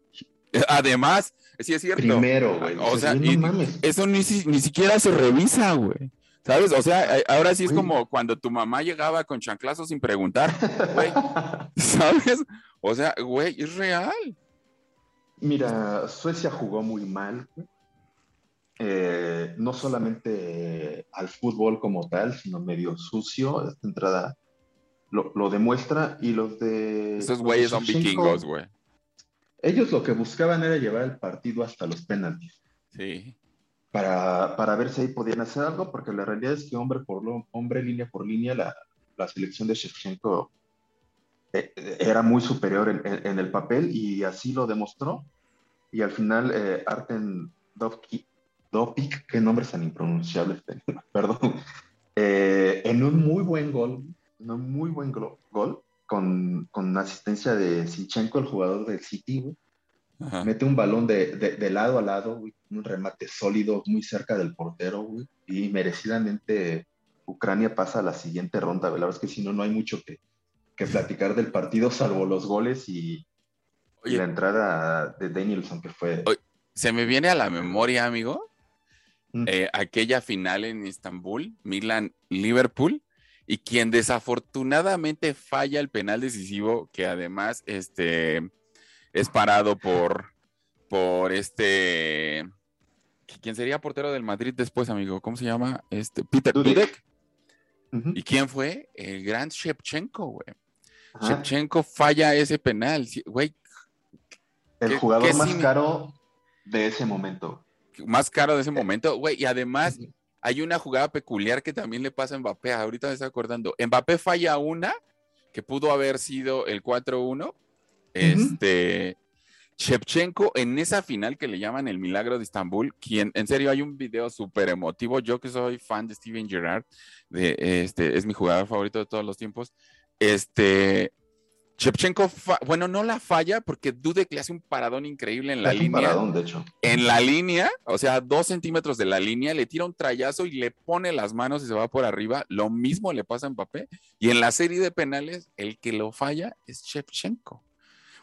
Además, sí es cierto. Primero, güey. O sea, eso ni, ni, siquiera se revisa, güey. ¿Sabes? O sea, ahora sí es como cuando tu mamá llegaba con chanclazos sin preguntar, güey. ¿Sabes? O sea, güey, es real. Mira, Suecia jugó muy mal. Eh, no solamente al fútbol como tal, sino medio sucio. Esta entrada lo, demuestra. Y los de. Esos güeyes son vikingos, güey. Ellos lo que buscaban era llevar el partido hasta los penaltis. Sí. Para, para, ver si ahí podían hacer algo, porque la realidad es que hombre por hombre, línea por línea, la, la selección de Shevchenko eh, era muy superior en, en, el papel y así lo demostró. Y al final, eh, Arten Dopik, qué nombre tan impronunciable, perdón, eh, en un muy buen gol, un muy buen gol, con, con asistencia de Sichenko, el jugador del City, mete un balón de, de, lado a lado, un remate sólido, muy cerca del portero, y merecidamente Ucrania pasa a la siguiente ronda. La verdad es que si no, no hay mucho que, que platicar del partido, salvo los goles y, la entrada de Danielson, que fue. se me viene a la memoria, amigo, mm. eh, aquella final en Estambul, Milan-Liverpool, y quien desafortunadamente falla el penal decisivo, que además este, es parado por, por este. ¿Quién sería portero del Madrid después, amigo? ¿Cómo se llama? Este, Peter Dudek. ¿Y quién fue? El gran Shevchenko, güey. Shevchenko falla ese penal, güey. El jugador más caro de ese momento. Más caro de ese momento, güey. Y además hay una jugada peculiar que también le pasa a Mbappé. Ahorita me estoy acordando. Mbappé falla una que pudo haber sido el 4-1. Este. Shevchenko en esa final que le llaman el milagro de Estambul, quien en serio hay un video súper emotivo. Yo que soy fan de Steven Gerrard, de, este, es mi jugador favorito de todos los tiempos. Este, Shevchenko, bueno, no la falla porque Dudek le hace un paradón increíble en la línea. Un paradón, de hecho. En la línea, o sea, dos centímetros de la línea, le tira un trayazo y le pone las manos y se va por arriba. Lo mismo le pasa a Mbappé. Y en la serie de penales, el que lo falla es Shevchenko.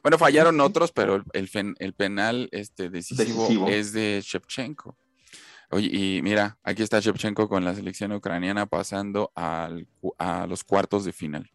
Bueno, fallaron otros, pero el, el penal este, decisivo, es de Shevchenko. Oye, y mira, aquí está Shevchenko con la selección ucraniana pasando al, a los cuartos de final.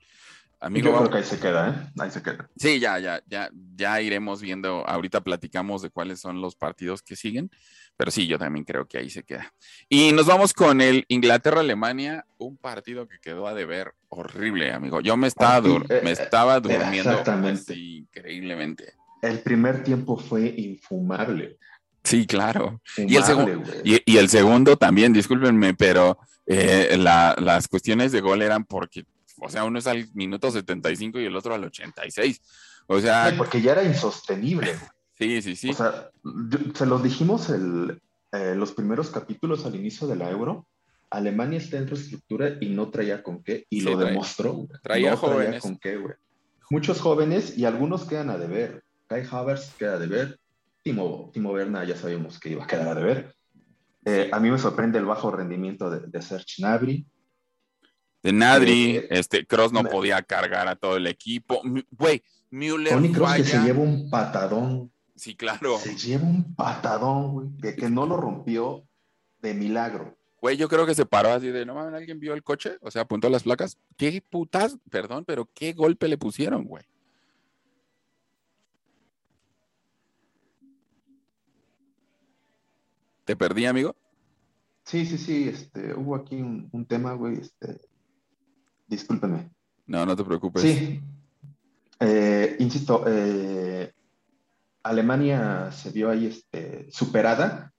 Amigo, Yo creo que ahí se queda, ¿eh? Ahí se queda. Sí, ya, ya, ya, ya iremos viendo. Ahorita platicamos de cuáles son los partidos que siguen, pero sí, yo también creo que ahí se queda. Y nos vamos con el Inglaterra-Alemania, un partido que quedó a deber horrible, amigo. Yo me estaba, eh, me estaba durmiendo exactamente. increíblemente. El primer tiempo fue infumable. Sí, claro. y, el segundo, y, el segundo también, discúlpenme, pero eh, las cuestiones de gol eran porque o sea, uno es al minuto 75 y el otro al 86. O sea. porque ya era insostenible. Sí, sí, sí. O sea, se los dijimos el, eh, los primeros capítulos al inicio de la Euro. Alemania está en reestructura y no traía con qué, y lo demostró. Traía jóvenes. con qué, güey. Muchos jóvenes y algunos quedan a deber. Kai Havertz queda a deber. Timo, Timo Werner ya sabíamos que iba a quedar a deber. Eh, a mí me sorprende el bajo rendimiento de, de Serge Gnabry de Nadri, eh, este, Cross no podía cargar a todo el equipo. Güey, Müller. Tony Cross que se lleva un patadón. Sí, claro. Se lleva un patadón, güey, que, que no lo rompió de milagro. Güey, yo creo que se paró así de, no mames, ¿alguien vio el coche? O sea, apuntó las placas. ¿Qué putas? Perdón, pero ¿qué golpe le pusieron, güey? ¿Te perdí, amigo? Sí, sí, sí, este, hubo aquí un, un tema, güey, este, Discúlpeme. No, no te preocupes. Sí. Eh, insisto, eh, Alemania se vio ahí este, superada,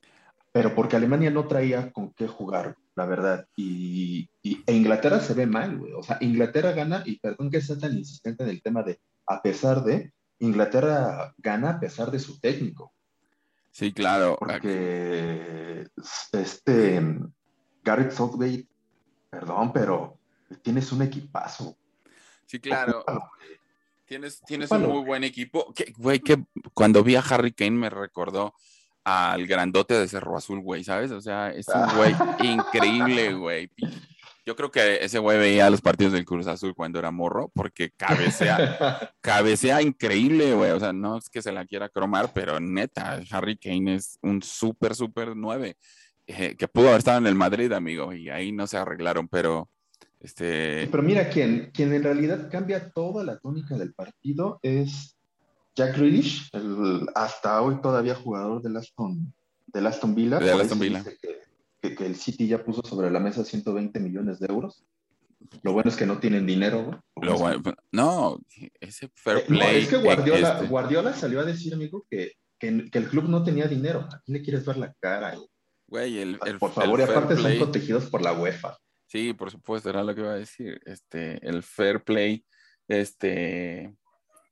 pero porque Alemania no traía con qué jugar, la verdad. Y, e Inglaterra se ve mal, güey. O sea, Inglaterra gana, y perdón que sea tan insistente en el tema de a pesar de, Inglaterra gana a pesar de su técnico. Sí, claro. Porque este Garrett Southgate, perdón, pero tienes un equipazo. Sí, claro. Tienes, tienes un muy buen equipo. güey, que cuando vi a Harry Kane me recordó al grandote de Cerro Azul, güey, ¿sabes? O sea, es un güey increíble, güey. Yo creo que ese güey veía los partidos del Cruz Azul cuando era morro, porque cabecea, cabecea increíble, güey. O sea, no es que se la quiera cromar, pero neta, Harry Kane es un súper, súper nueve, eh, que pudo haber estado en el Madrid, amigo, y ahí no se arreglaron, pero este... Pero mira, quien, quien en realidad cambia toda la tónica del partido es Jack Grealish, el, hasta hoy todavía jugador del Aston, del Aston Villa, De Aston Villa. Que, que- que el City ya puso sobre la mesa 120 millones de euros. Lo bueno es que no tienen dinero. Lo bueno- no, ese fair Eh, no, play. es que Guardiola, este, Guardiola salió a decir, amigo, que, que, que el club no tenía dinero. ¿A quién le quieres ver la cara? güey, el, el- por el favor, y fair aparte play- son protegidos por la UEFA. Sí, por supuesto, era lo que iba a decir. Este, el fair play, este,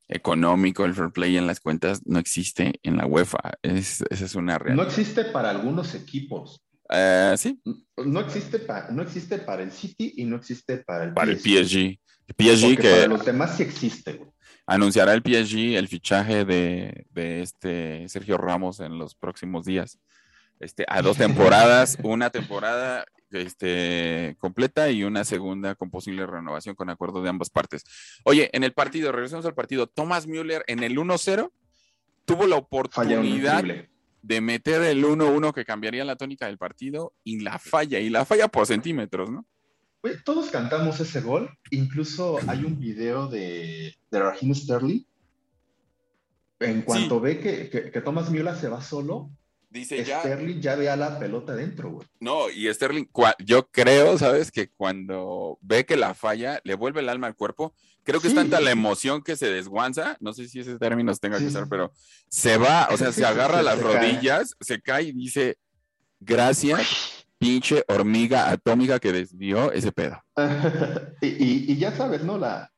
económico, el fair play en las cuentas no existe en la UEFA. Es, esa es una No realidad. existe para algunos equipos. Eh, sí, No existe, pa- no existe para el City y no existe para el para el PSG. PSG. El PSG Porque para que los demás sí existe, güey. anunciará el PSG el fichaje de, de este Sergio Ramos en los próximos días. Este, a dos temporadas, una temporada este, completa y una segunda con posible renovación con acuerdo de ambas partes. Oye, en el partido, regresamos al partido, Thomas Müller en el 1-0 tuvo la oportunidad de meter el 1-1 que cambiaría la tónica del partido y la falla, y la falla por centímetros, ¿no? Todos cantamos ese gol. Incluso hay un video de, de Raheem Sterling. En cuanto ve que, que, que Thomas Müller se va solo, Dice ya, Sterling ya ve a la pelota dentro, güey. No, y Sterling, yo creo, ¿sabes? Que cuando ve que la falla, le vuelve el alma al cuerpo. Creo que es tanta la emoción que se desguanza, no sé si ese término tenga que ser, pero se va, o sea, se agarra las se cae. rodillas, se cae y dice, gracias, pinche hormiga atómica que desvió ese pedo. y, y- y ya sabes, ¿no? La,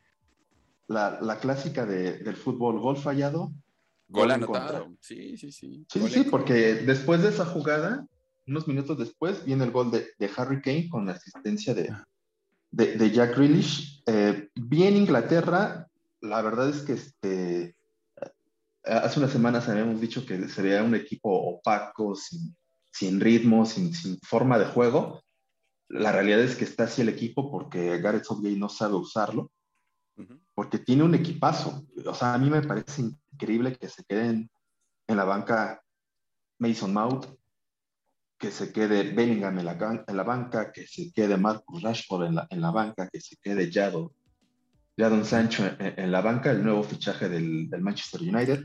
la, la clásica de- del fútbol, gol fallado. Gol anotado. Sí, sí, sí. Sí, Gol sí, porque después de esa jugada, unos minutos después, viene el gol de, de Harry Kane con la asistencia de, de, de Jack Grealish. Eh, bien Inglaterra, la verdad es que este, eh, hace unas semanas habíamos dicho que sería un equipo opaco, sin, sin ritmo, sin, sin forma de juego. La realidad es que está así el equipo porque Gareth Southgate no sabe usarlo Ujú. Porque tiene un equipazo. O sea, a mí me parece increíble que se queden en la banca Mason Mount, que se quede Bellingham en la, can- en la banca, que se quede Marcus Rashford en la, en la banca, que se quede Jadon, Jadon Sancho en, en la banca, el nuevo fichaje del, del Manchester United,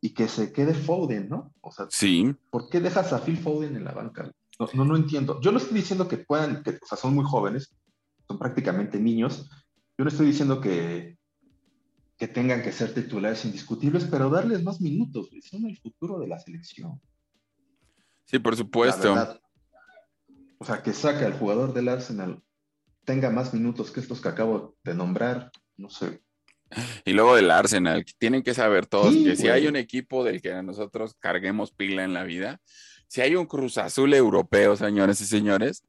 y que se quede Foden, ¿no? O sea, Sí, ¿por qué dejas a Phil Foden en la banca? No, no, no entiendo. Yo no estoy diciendo que puedan, que, o sea, son muy jóvenes, son prácticamente niños. Yo no estoy diciendo que, que tengan que ser titulares indiscutibles, pero darles más minutos, güey. son el futuro de la selección. sí, por supuesto. verdad. O sea, que saque al jugador del Arsenal, tenga más minutos que estos que acabo de nombrar, no sé. Y luego del Arsenal, que tienen que saber todos Sí, que si hay un equipo del que nosotros carguemos pila en la vida, si hay un Cruz Azul europeo, señores y señores,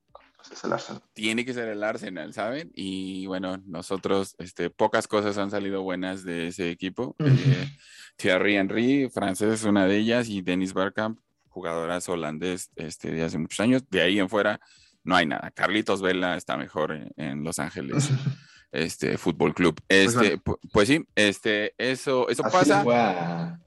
es el Arsenal. tiene que ser el Arsenal, ¿saben? Y bueno, nosotros, este, pocas cosas han salido buenas de ese equipo. Eh, Thierry Henry, francés, es una de ellas, y Dennis Bergkamp, jugadoras holandés este, de hace muchos años. De ahí en fuera, no hay nada. Carlitos Vela está mejor en, en Los Ángeles este, Fútbol Club. Este, pu- pues, sí, este, eso, eso Así pasa. le fue a,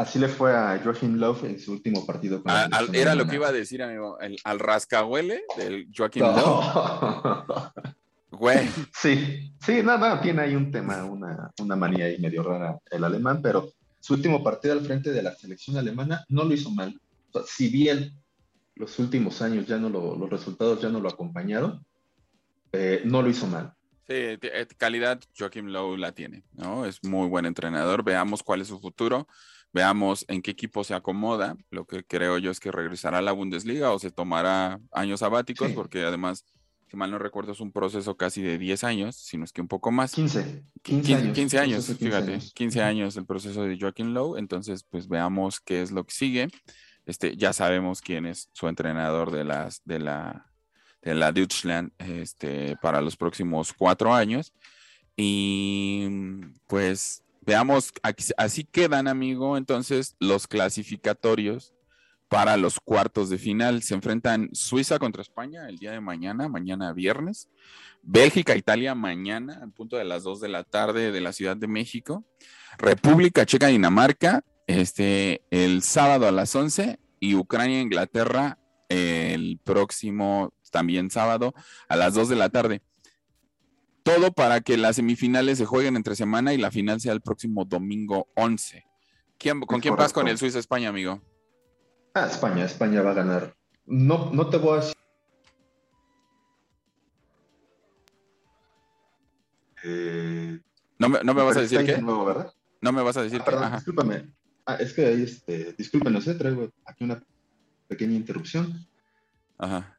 así le fue a Joachim Love en su último partido con la A- al- era lo que iba a decir, amigo, el- al rascahuele del Lowe. No. Güey, Sí, sí, no, no, tiene ahí un tema, una, una manía ahí medio rara el alemán, pero su último partido al frente de la selección alemana no lo hizo mal. O sea, si bien los últimos años ya no lo, los resultados ya no lo acompañaron, eh, no lo hizo mal. Sí, eh, calidad Joaquim Lowe la tiene, ¿no? Es muy buen entrenador. Veamos cuál es su futuro, veamos en qué equipo se acomoda. Lo que creo yo es que regresará a la Bundesliga o se tomará años sabáticos, Sí. porque además, si mal no recuerdo, es un proceso casi de 10 años, si no es que un poco más. 15, 15 15, años. 15 años, proceso de 15 fíjate, años. 15 años el proceso de Joaquín Lowe, entonces pues veamos qué es lo que sigue. Este, ya sabemos quién es su entrenador de las de la de la Deutschland este, para los próximos cuatro años. Y pues veamos, así quedan, amigo, entonces los clasificatorios para los cuartos de final. Se enfrentan Suiza contra España el día de mañana, mañana viernes. Bélgica, Italia mañana, al punto de las 2 de la tarde de la Ciudad de México. República Checa, Dinamarca, este, el sábado a las 11 y Ucrania, Inglaterra el próximo también sábado a las 2 de la tarde. Todo para que las semifinales se jueguen entre semana y la final sea el próximo domingo 11. ¿Con quién vas con el Suiza-España, amigo? Ah, España, España va a ganar. No, no te voy a decir. Eh, no me, no me vas a decir qué. Nuevo, ¿verdad? No me vas a decir ah, perdón, Discúlpame. Ah, es que ahí, este, discúlpenos, sé, traigo aquí una pequeña interrupción. Ajá.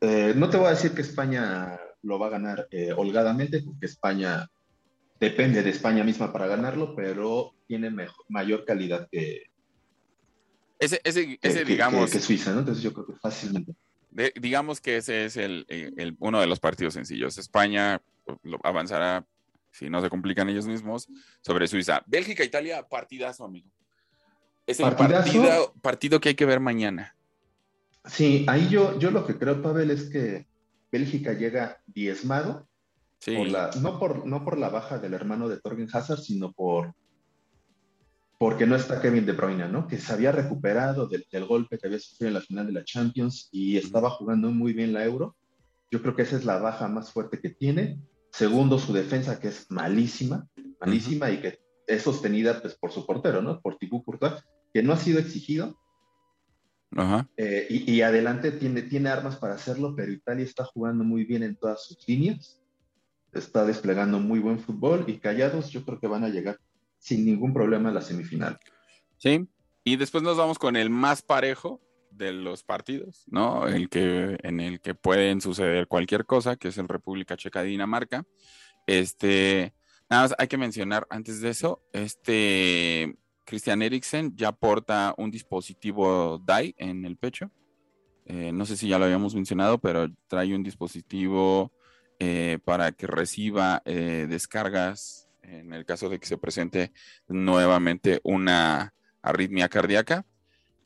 Eh, no te voy a decir que España lo va a ganar eh, holgadamente, porque España depende de España misma para ganarlo, pero tiene mejor, mayor calidad que, ese, ese, digamos. Que, Suiza, ¿no? Entonces yo creo que fácilmente. digamos que ese es el, el, uno de los partidos sencillos. España avanzará, si no se complican ellos mismos, sobre Suiza. Bélgica, Italia, partidazo, amigo. Es el partido, partido que hay que ver mañana. Sí, ahí yo, yo lo que creo, Pavel, es que Bélgica llega diezmado. Por la, no, por, no por la baja del hermano de Torgen Hazard, sino por porque no está Kevin De Bruyne, ¿no? Que se había recuperado del, golpe que había sufrido en la final de la Champions y estaba jugando muy bien la Euro. Yo creo que esa es la baja más fuerte que tiene. Segundo, su defensa, que es malísima, malísima y que es sostenida pues, por su portero, ¿no? Por Thibaut Courtois, que no ha sido exigido. Ajá. Eh, y, adelante tiene, tiene armas para hacerlo, pero Italia está jugando muy bien en todas sus líneas. Está desplegando muy buen fútbol y callados yo creo que van a llegar sin ningún problema a la semifinal. Sí, y después nos vamos con el más parejo de los partidos, ¿no? El que, en el que pueden suceder cualquier cosa, que es el República Checa-Dinamarca. Este, nada más hay que mencionar antes de eso, este Christian Eriksen ya porta un dispositivo DAI en el pecho. Eh, no sé si ya lo habíamos mencionado, pero trae un dispositivo eh, para que reciba eh, descargas en el caso de que se presente nuevamente una arritmia cardíaca.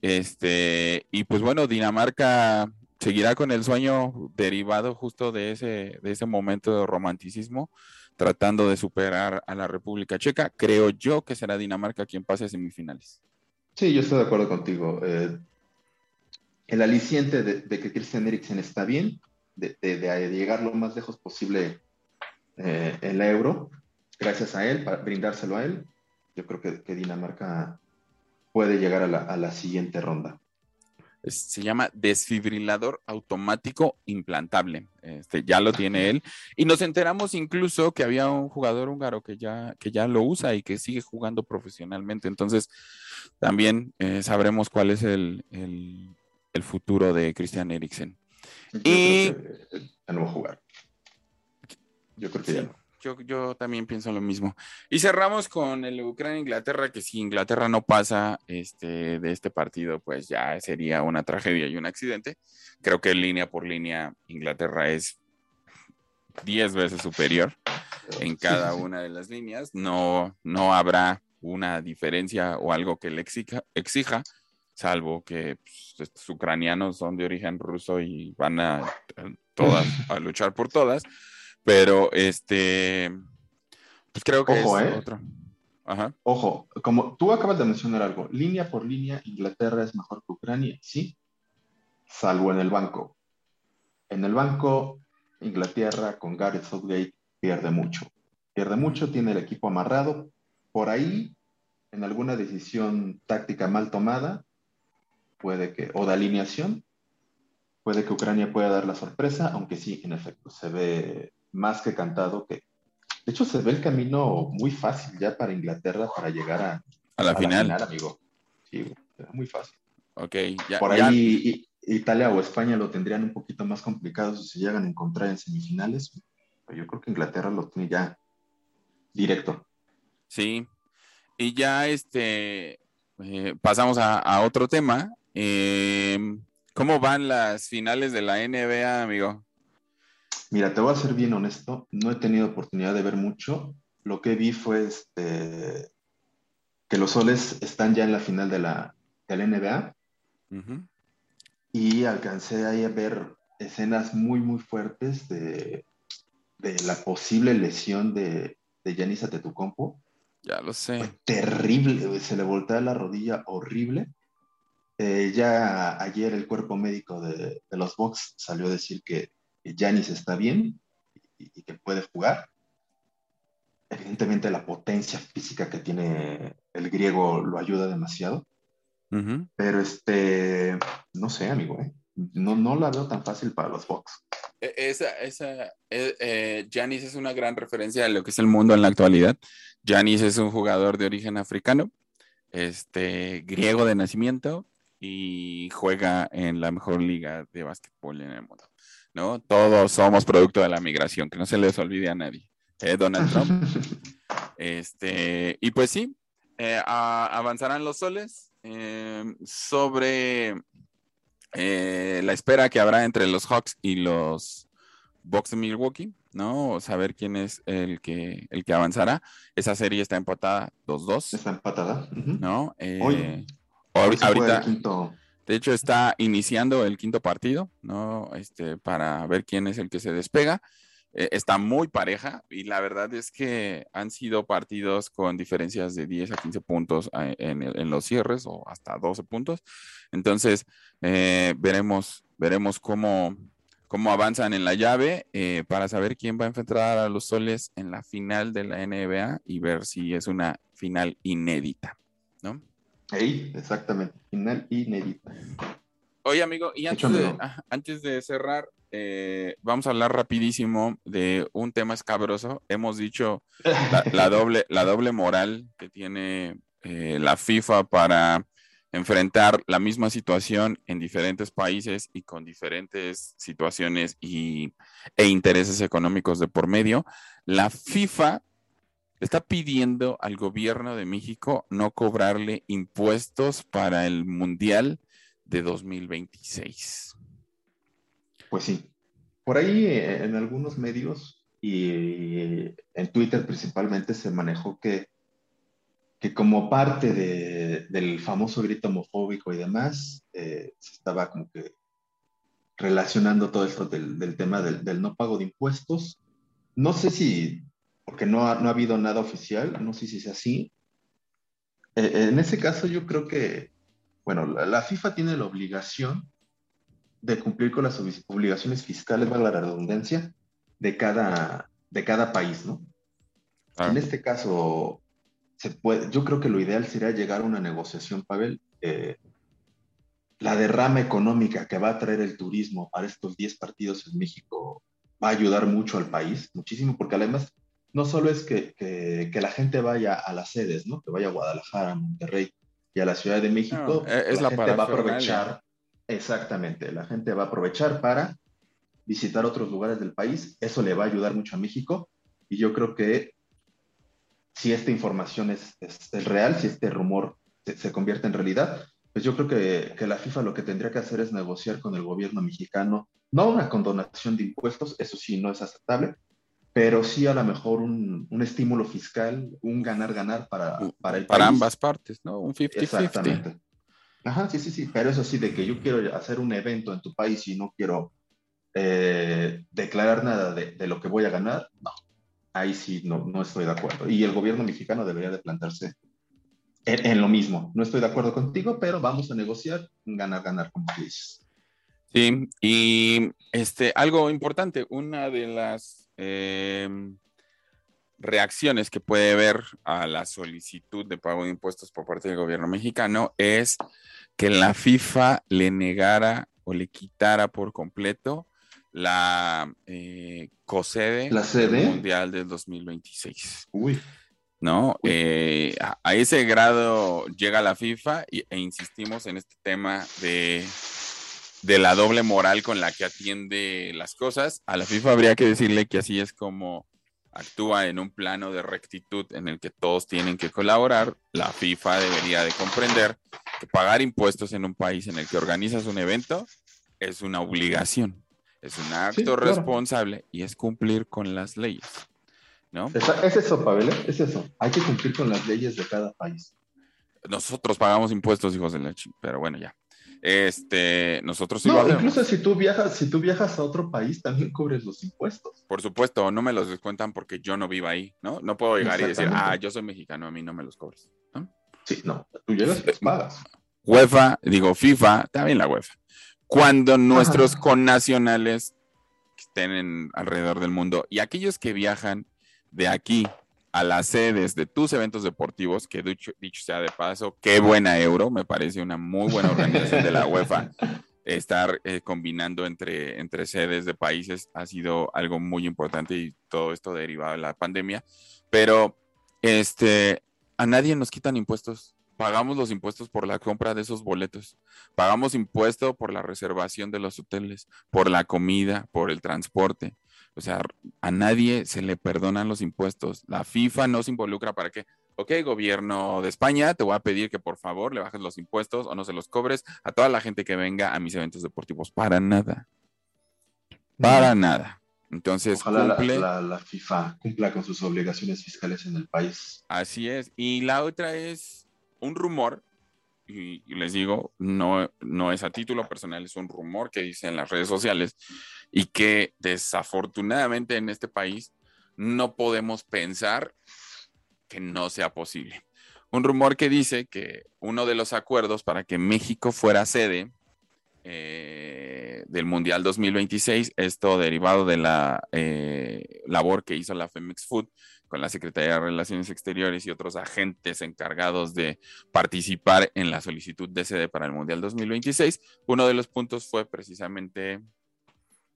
Este, y pues bueno, Dinamarca seguirá con el sueño derivado justo de ese, de ese momento de romanticismo, tratando de superar a la República Checa. Creo yo que será Dinamarca quien pase a semifinales. Sí, yo estoy de acuerdo contigo. Eh, el aliciente de, que Christian Eriksen está bien, de, llegar lo más lejos posible eh, en la euro, gracias a él, para brindárselo a él, yo creo que, Dinamarca puede llegar a la, siguiente ronda. Se llama desfibrilador automático implantable. Este, ya lo tiene él. Y nos enteramos incluso que había un jugador húngaro que ya, que ya lo usa y que sigue jugando profesionalmente. Entonces, también eh, sabremos cuál es el, futuro de Christian Eriksen. y ya no va a jugar. Yo creo que ya no. Yo, también pienso lo mismo. Y cerramos con el Ucrania-Inglaterra, que si Inglaterra no pasa este, de este partido, pues ya sería una tragedia y un accidente. Creo que línea por línea Inglaterra es 10 veces superior en cada una de las líneas. No, no habrá una diferencia o algo que le exija, exija salvo que pues, estos ucranianos son de origen ruso y van a, todas, a luchar por todas. Pero este, pues creo que Ojo, es ¿eh? otro. Ojo, como tú acabas de mencionar algo, línea por línea, Inglaterra es mejor que Ucrania, sí, salvo en el banco. En el banco, Inglaterra con Gareth Southgate pierde mucho. Pierde mucho, tiene el equipo amarrado. Por ahí, en alguna decisión táctica mal tomada, puede que, o de alineación, puede que Ucrania pueda dar la sorpresa, aunque sí, en efecto, se ve más que cantado que... De hecho, se ve el camino muy fácil ya para Inglaterra para llegar a, a la, final. amigo. Sí, muy fácil. Ok, ya. Por ahí Italia o España lo tendrían un poquito más complicado si se llegan a encontrar en semifinales. Pero yo creo que Inglaterra lo tiene ya directo. Sí. Y ya este eh, pasamos a, otro tema. Eh, ¿Cómo van las finales de la NBA, amigo? Mira, te voy a ser bien honesto, no he tenido oportunidad de ver mucho. Lo que vi fue este, que los soles están ya en la final de la, NBA y alcancé ahí a ver escenas muy, muy fuertes de, la posible lesión de, de Yanis Antetokounmpo. Ya lo sé. terrible, se le voltea la rodilla horrible. Eh, ya ayer el cuerpo médico de, de los Bucks salió a decir que Janis está bien y, que puede jugar. evidentemente la potencia física que tiene el griego lo ayuda demasiado. Pero este, no sé, amigo, ¿eh? no, no la veo tan fácil para los Bucks. E, esa, esa, eh, Janis es una gran referencia a lo que es el mundo en la actualidad. Janis es un jugador de origen africano, este, griego de nacimiento y juega en la mejor liga de básquetbol en el mundo. ¿No? Todos somos producto de la migración, que no se les olvide a nadie. ¿eh? Donald Trump. este, y pues sí, eh, avanzarán los soles sobre eh, la espera que habrá entre los Hawks y los Bucks de Milwaukee, ¿no? Saber quién es el que, el que avanzará. Esa serie está empatada 2-2. Está empatada. ¿No? Eh, ahorita, de hecho, está iniciando el quinto partido, ¿no? Este, para ver quién es el que se despega. Eh, está muy pareja y la verdad es que han sido partidos con diferencias de 10 a 15 puntos en, en los cierres o hasta 12 puntos. Entonces, eh, veremos, veremos cómo, cómo avanzan en la llave eh, para saber quién va a enfrentar a los soles en la final de la NBA y ver si es una final inédita, ¿no? Sí, exactamente, final inédita. Oye, amigo, y antes, de, ah, antes de, cerrar, eh, vamos a hablar rapidísimo de un tema escabroso. Hemos dicho la, doble, la doble moral que tiene la FIFA para enfrentar la misma situación en diferentes países y con diferentes situaciones y, e intereses económicos de por medio, la FIFA está pidiendo al gobierno de México no cobrarle impuestos para el Mundial de 2026. Pues sí. Por ahí eh, en algunos medios y en Twitter principalmente se manejó que que como parte del famoso grito homofóbico y demás, eh, se estaba como que relacionando todo esto del, tema del, no pago de impuestos. No sé si, porque no ha, no ha habido nada oficial, no sé si es así. Eh, en ese caso yo creo que, bueno, la, FIFA tiene la obligación de cumplir con las obligaciones fiscales, valga la redundancia, de cada, de cada país, ¿no? En este caso, puede, yo creo que lo ideal sería llegar a una negociación, Pavel. Eh, la derrama económica que va a traer el turismo para estos 10 partidos en México va a ayudar mucho al país, muchísimo, porque además no solo es que, que, la gente vaya a las sedes, ¿no? que vaya a Guadalajara, a Monterrey y a la Ciudad de México, es la, gente va a aprovechar, exactamente, la gente va a aprovechar para visitar otros lugares del país, eso le va a ayudar mucho a México y yo creo que si esta información es, es, real, si este rumor se, convierte en realidad, pues yo creo que, que, la FIFA lo que tendría que hacer es negociar con el gobierno mexicano, no una condonación de impuestos, eso sí no es aceptable, pero sí a lo mejor un, un estímulo fiscal, un ganar-ganar para, para el para ambas partes, ¿no? Un 50-50. Exactamente. Ajá, sí, sí, sí, pero eso sí, de que yo quiero hacer un evento en tu país y no quiero eh, declarar nada de, de, lo que voy a ganar, no, ahí sí no, no estoy de acuerdo. Y el gobierno mexicano debería de plantarse en, lo mismo. No estoy de acuerdo contigo, pero vamos a negociar ganar, ganar, como tú dices. Sí, y este, algo importante, una de las em, reacciones que puede haber a la solicitud de pago de impuestos por parte del gobierno mexicano es que la FIFA le negara o le quitara por completo la eh, COSEDE ¿La sede? Mundial del 2026. Uy. ¿No? Eh, a, ese grado llega la FIFA e insistimos en este tema de, de la doble moral con la que atiende las cosas. A la FIFA habría que decirle que así es como actúa en un plano de rectitud en el que todos tienen que colaborar. La FIFA debería de comprender que pagar impuestos en un país en el que organizas un evento es una obligación es un acto responsable y es cumplir con las leyes. ¿no? Es, eso, Pavel, ¿eh? es eso. Hay que cumplir con las leyes de cada país. Nosotros pagamos impuestos, hijos de leche, pero bueno, ya. Este, nosotros no, incluso si tú viajas, si tú viajas a otro país, también cubres los impuestos. Por supuesto, no me los descuentan porque yo no vivo ahí, ¿no? No puedo llegar y decir, ah, yo soy mexicano, a mí no me los cobres, ¿no? Sí, no, tú llegas y pagas. UEFA, digo FIFA, también la UEFA cuando nuestros connacionales estén alrededor del mundo y aquellos que viajan de aquí a las sedes de tus eventos deportivos, que dicho, sea de paso, qué buena euro, me parece una muy buena organización de la UEFA. Estar eh, combinando entre, entre sedes de países ha sido algo muy importante y todo esto derivado de la pandemia. Pero este, a nadie nos quitan impuestos. Pagamos los impuestos por la compra de esos boletos. Pagamos impuesto por la reservación de los hoteles, por la comida, por el transporte. O sea, a nadie se le perdonan los impuestos. La FIFA no se involucra para que, ok, gobierno de España, te voy a pedir que por favor le bajes los impuestos o no se los cobres a toda la gente que venga a mis eventos deportivos. Para nada. Para nada. Entonces, Ojalá cumple, la, FIFA cumpla con sus obligaciones fiscales en el país. Así es. Y la otra es un rumor, y, y les digo, no, no es a título personal, es un rumor que dice en las redes sociales y que desafortunadamente en este país no podemos pensar que no sea posible. Un rumor que dice que uno de los acuerdos para que México fuera sede eh, del Mundial 2026, esto derivado de la eh, labor que hizo la Femex Food con la Secretaría de Relaciones Exteriores y otros agentes encargados de participar en la solicitud de sede para el Mundial 2026, uno de los puntos fue precisamente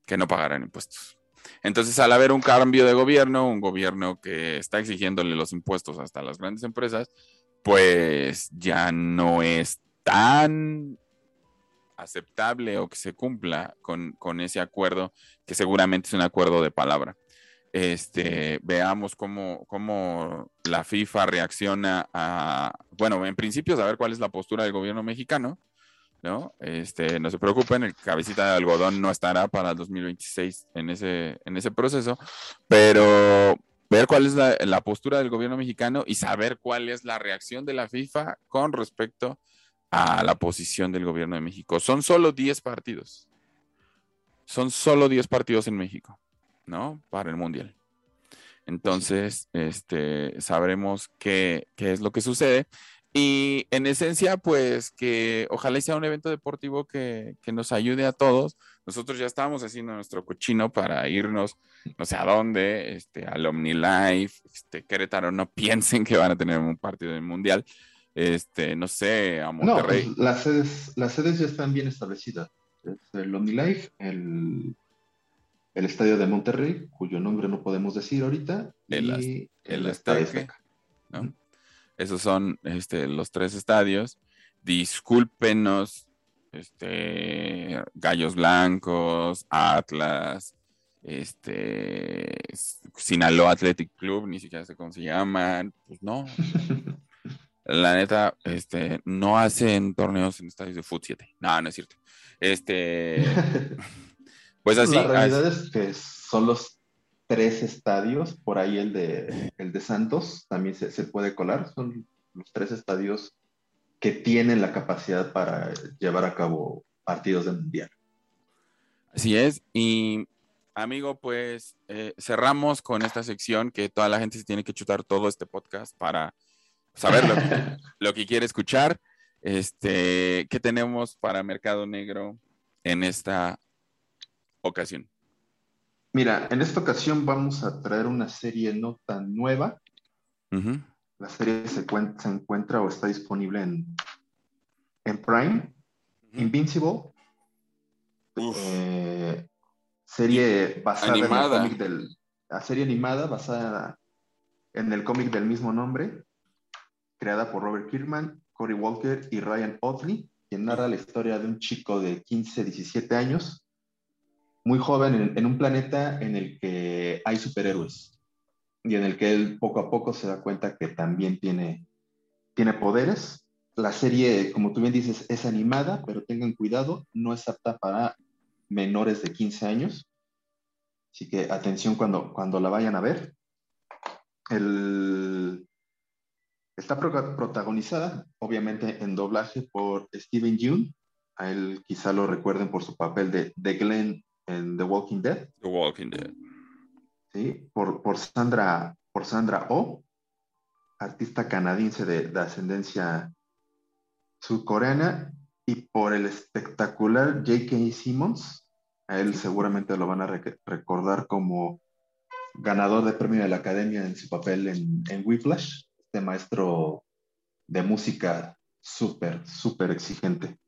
que no pagaran impuestos. Entonces, al haber un cambio de gobierno, un gobierno que está exigiéndole los impuestos hasta las grandes empresas, pues ya no es tan aceptable o que se cumpla con, ese acuerdo, que seguramente es un acuerdo de palabra. Este, veamos cómo, cómo la FIFA reacciona a, bueno, en principio saber cuál es la postura del gobierno mexicano, ¿no? Este, no se preocupen, el cabecita de algodón no estará para el 2026 en ese, en ese proceso, pero ver cuál es la, postura del gobierno mexicano y saber cuál es la reacción de la FIFA con respecto a la posición del gobierno de México. Son solo 10 partidos. Son solo 10 partidos en México, ¿no? Para el Mundial. Entonces, este, sabremos qué, qué es lo que sucede. Y en esencia, pues que ojalá sea un evento deportivo que, nos ayude a todos. Nosotros ya estábamos haciendo nuestro cochino para irnos, no sé a dónde, este, al OmniLife, este, Querétaro, no piensen que van a tener un partido del Mundial, este, no sé, a Monterrey. No, pues, las, sedes, las sedes ya están bien establecidas. el OmniLife, el, el estadio de Monterrey, cuyo nombre no podemos decir ahorita, el, y el, estadio, ¿no? Esos son este, los tres estadios. Discúlpenos, este, Gallos Blancos, Atlas, este, Sinaloa Athletic Club, ni siquiera sé cómo se llaman. Pues no. La neta, este, no hacen torneos en estadios de fut 7. No, no es cierto. Este, pues así. La realidad es que son los tres estadios, por ahí el de, el de Santos también se, se, puede colar, son los tres estadios que tienen la capacidad para llevar a cabo partidos de mundial. Así es, y amigo, pues eh, cerramos con esta sección que toda la gente se tiene que chutar todo este podcast para saber lo que, lo que quiere escuchar. Este, ¿qué tenemos para Mercado Negro en esta ocasión? Mira, en esta ocasión vamos a traer una serie no tan nueva. La serie se, encuentra o está disponible en, en Prime. Invincible. Eh, serie basada en el cómic del. La serie animada basada en el cómic del mismo nombre, creada por Robert Kirkman, Cory Walker y Ryan Otley, quien narra la historia de un chico de 15, 17 años muy joven en, un planeta en el que hay superhéroes y en el que él poco a poco se da cuenta que también tiene, tiene poderes. La serie, como tú bien dices, es animada, pero tengan cuidado, no es apta para menores de 15 años. Así que atención cuando, cuando la vayan a ver. El, está protagonizada, obviamente, en doblaje por Steven Yeun. A él quizá lo recuerden por su papel de, de Glenn en The Walking Dead. The Walking Dead. Sí, por, por Sandra, por Sandra Oh, artista canadiense de, ascendencia surcoreana, y por el espectacular J.K. Simmons. A él seguramente lo van a recordar como ganador de premio de la Academia en su papel en, en Whiplash, este maestro de música súper, súper exigente.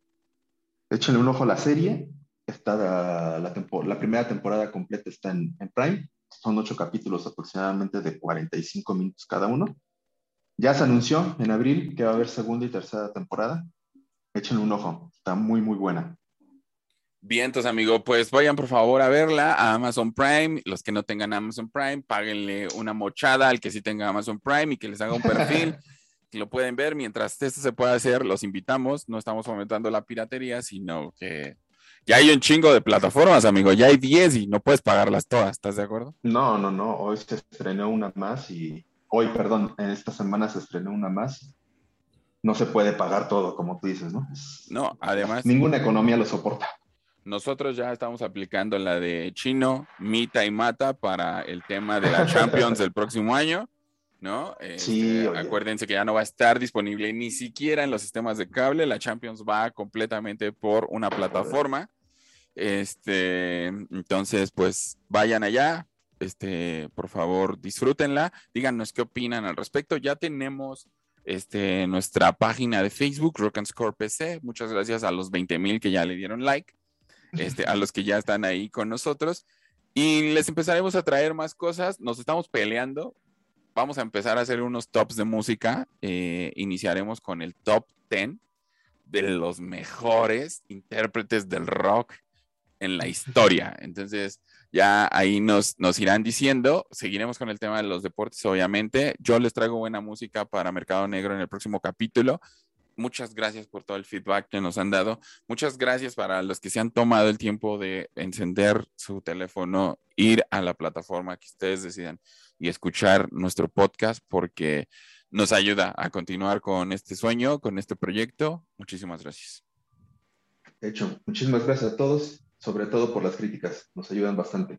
Échenle un ojo a la serie, está la, la, primera temporada completa está en, en, Prime, son ocho capítulos aproximadamente de 45 minutos cada uno. Ya se anunció en abril que va a haber segunda y tercera temporada. Échenle un ojo, está muy, muy buena. Bien, entonces, amigo, pues vayan por favor a verla a Amazon Prime. Los que no tengan Amazon Prime, páguenle una mochada al que sí tenga Amazon Prime y que les haga un perfil. lo pueden ver mientras esto se pueda hacer, los invitamos. No estamos fomentando la piratería, sino que ya hay un chingo de plataformas, amigo. Ya hay 10 y no puedes pagarlas todas. ¿Estás de acuerdo? No, no, no. Hoy se estrenó una más y hoy, perdón, en esta semana se estrenó una más. No se puede pagar todo, como tú dices, ¿no? No, además. Ninguna economía lo soporta. Nosotros ya estamos aplicando la de chino, mita y mata para el tema de la Champions del próximo año, ¿no? sí. Este, acuérdense que ya no va a estar disponible ni siquiera en los sistemas de cable. La Champions va completamente por una plataforma. Este, entonces, pues vayan allá, este, por favor, disfrútenla, díganos qué opinan al respecto. Ya tenemos este, nuestra página de Facebook, Rock and Score PC. Muchas gracias a los 20 mil que ya le dieron like. Este, a los que ya están ahí con nosotros. Y les empezaremos a traer más cosas. Nos estamos peleando. Vamos a empezar a hacer unos tops de música. Eh, iniciaremos con el top 10 de los mejores intérpretes del rock en la historia. Entonces, ya ahí nos, nos irán diciendo. Seguiremos con el tema de los deportes, obviamente. Yo les traigo buena música para Mercado Negro en el próximo capítulo muchas gracias por todo el feedback que nos han dado. Muchas gracias para los que se han tomado el tiempo de encender su teléfono, ir a la plataforma que ustedes decidan y escuchar nuestro podcast porque nos ayuda a continuar con este sueño, con este proyecto. Muchísimas gracias. De hecho, muchísimas gracias a todos, sobre todo por las críticas, nos ayudan bastante.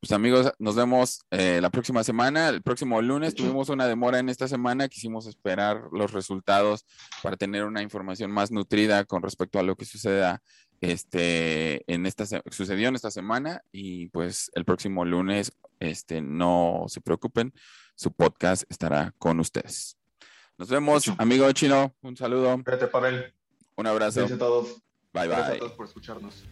Pues amigos, nos vemos eh, la próxima semana. El próximo lunes tuvimos una demora en esta semana. Quisimos esperar los resultados para tener una información más nutrida con respecto a lo que suceda este, en esta, sucedió en esta semana. Y pues el próximo lunes, este, no se preocupen, su podcast estará con ustedes. Nos vemos, amigo chino. Un saludo. Pavel. Un abrazo. Gracias a todos. Bye, bye. Gracias a todos por escucharnos.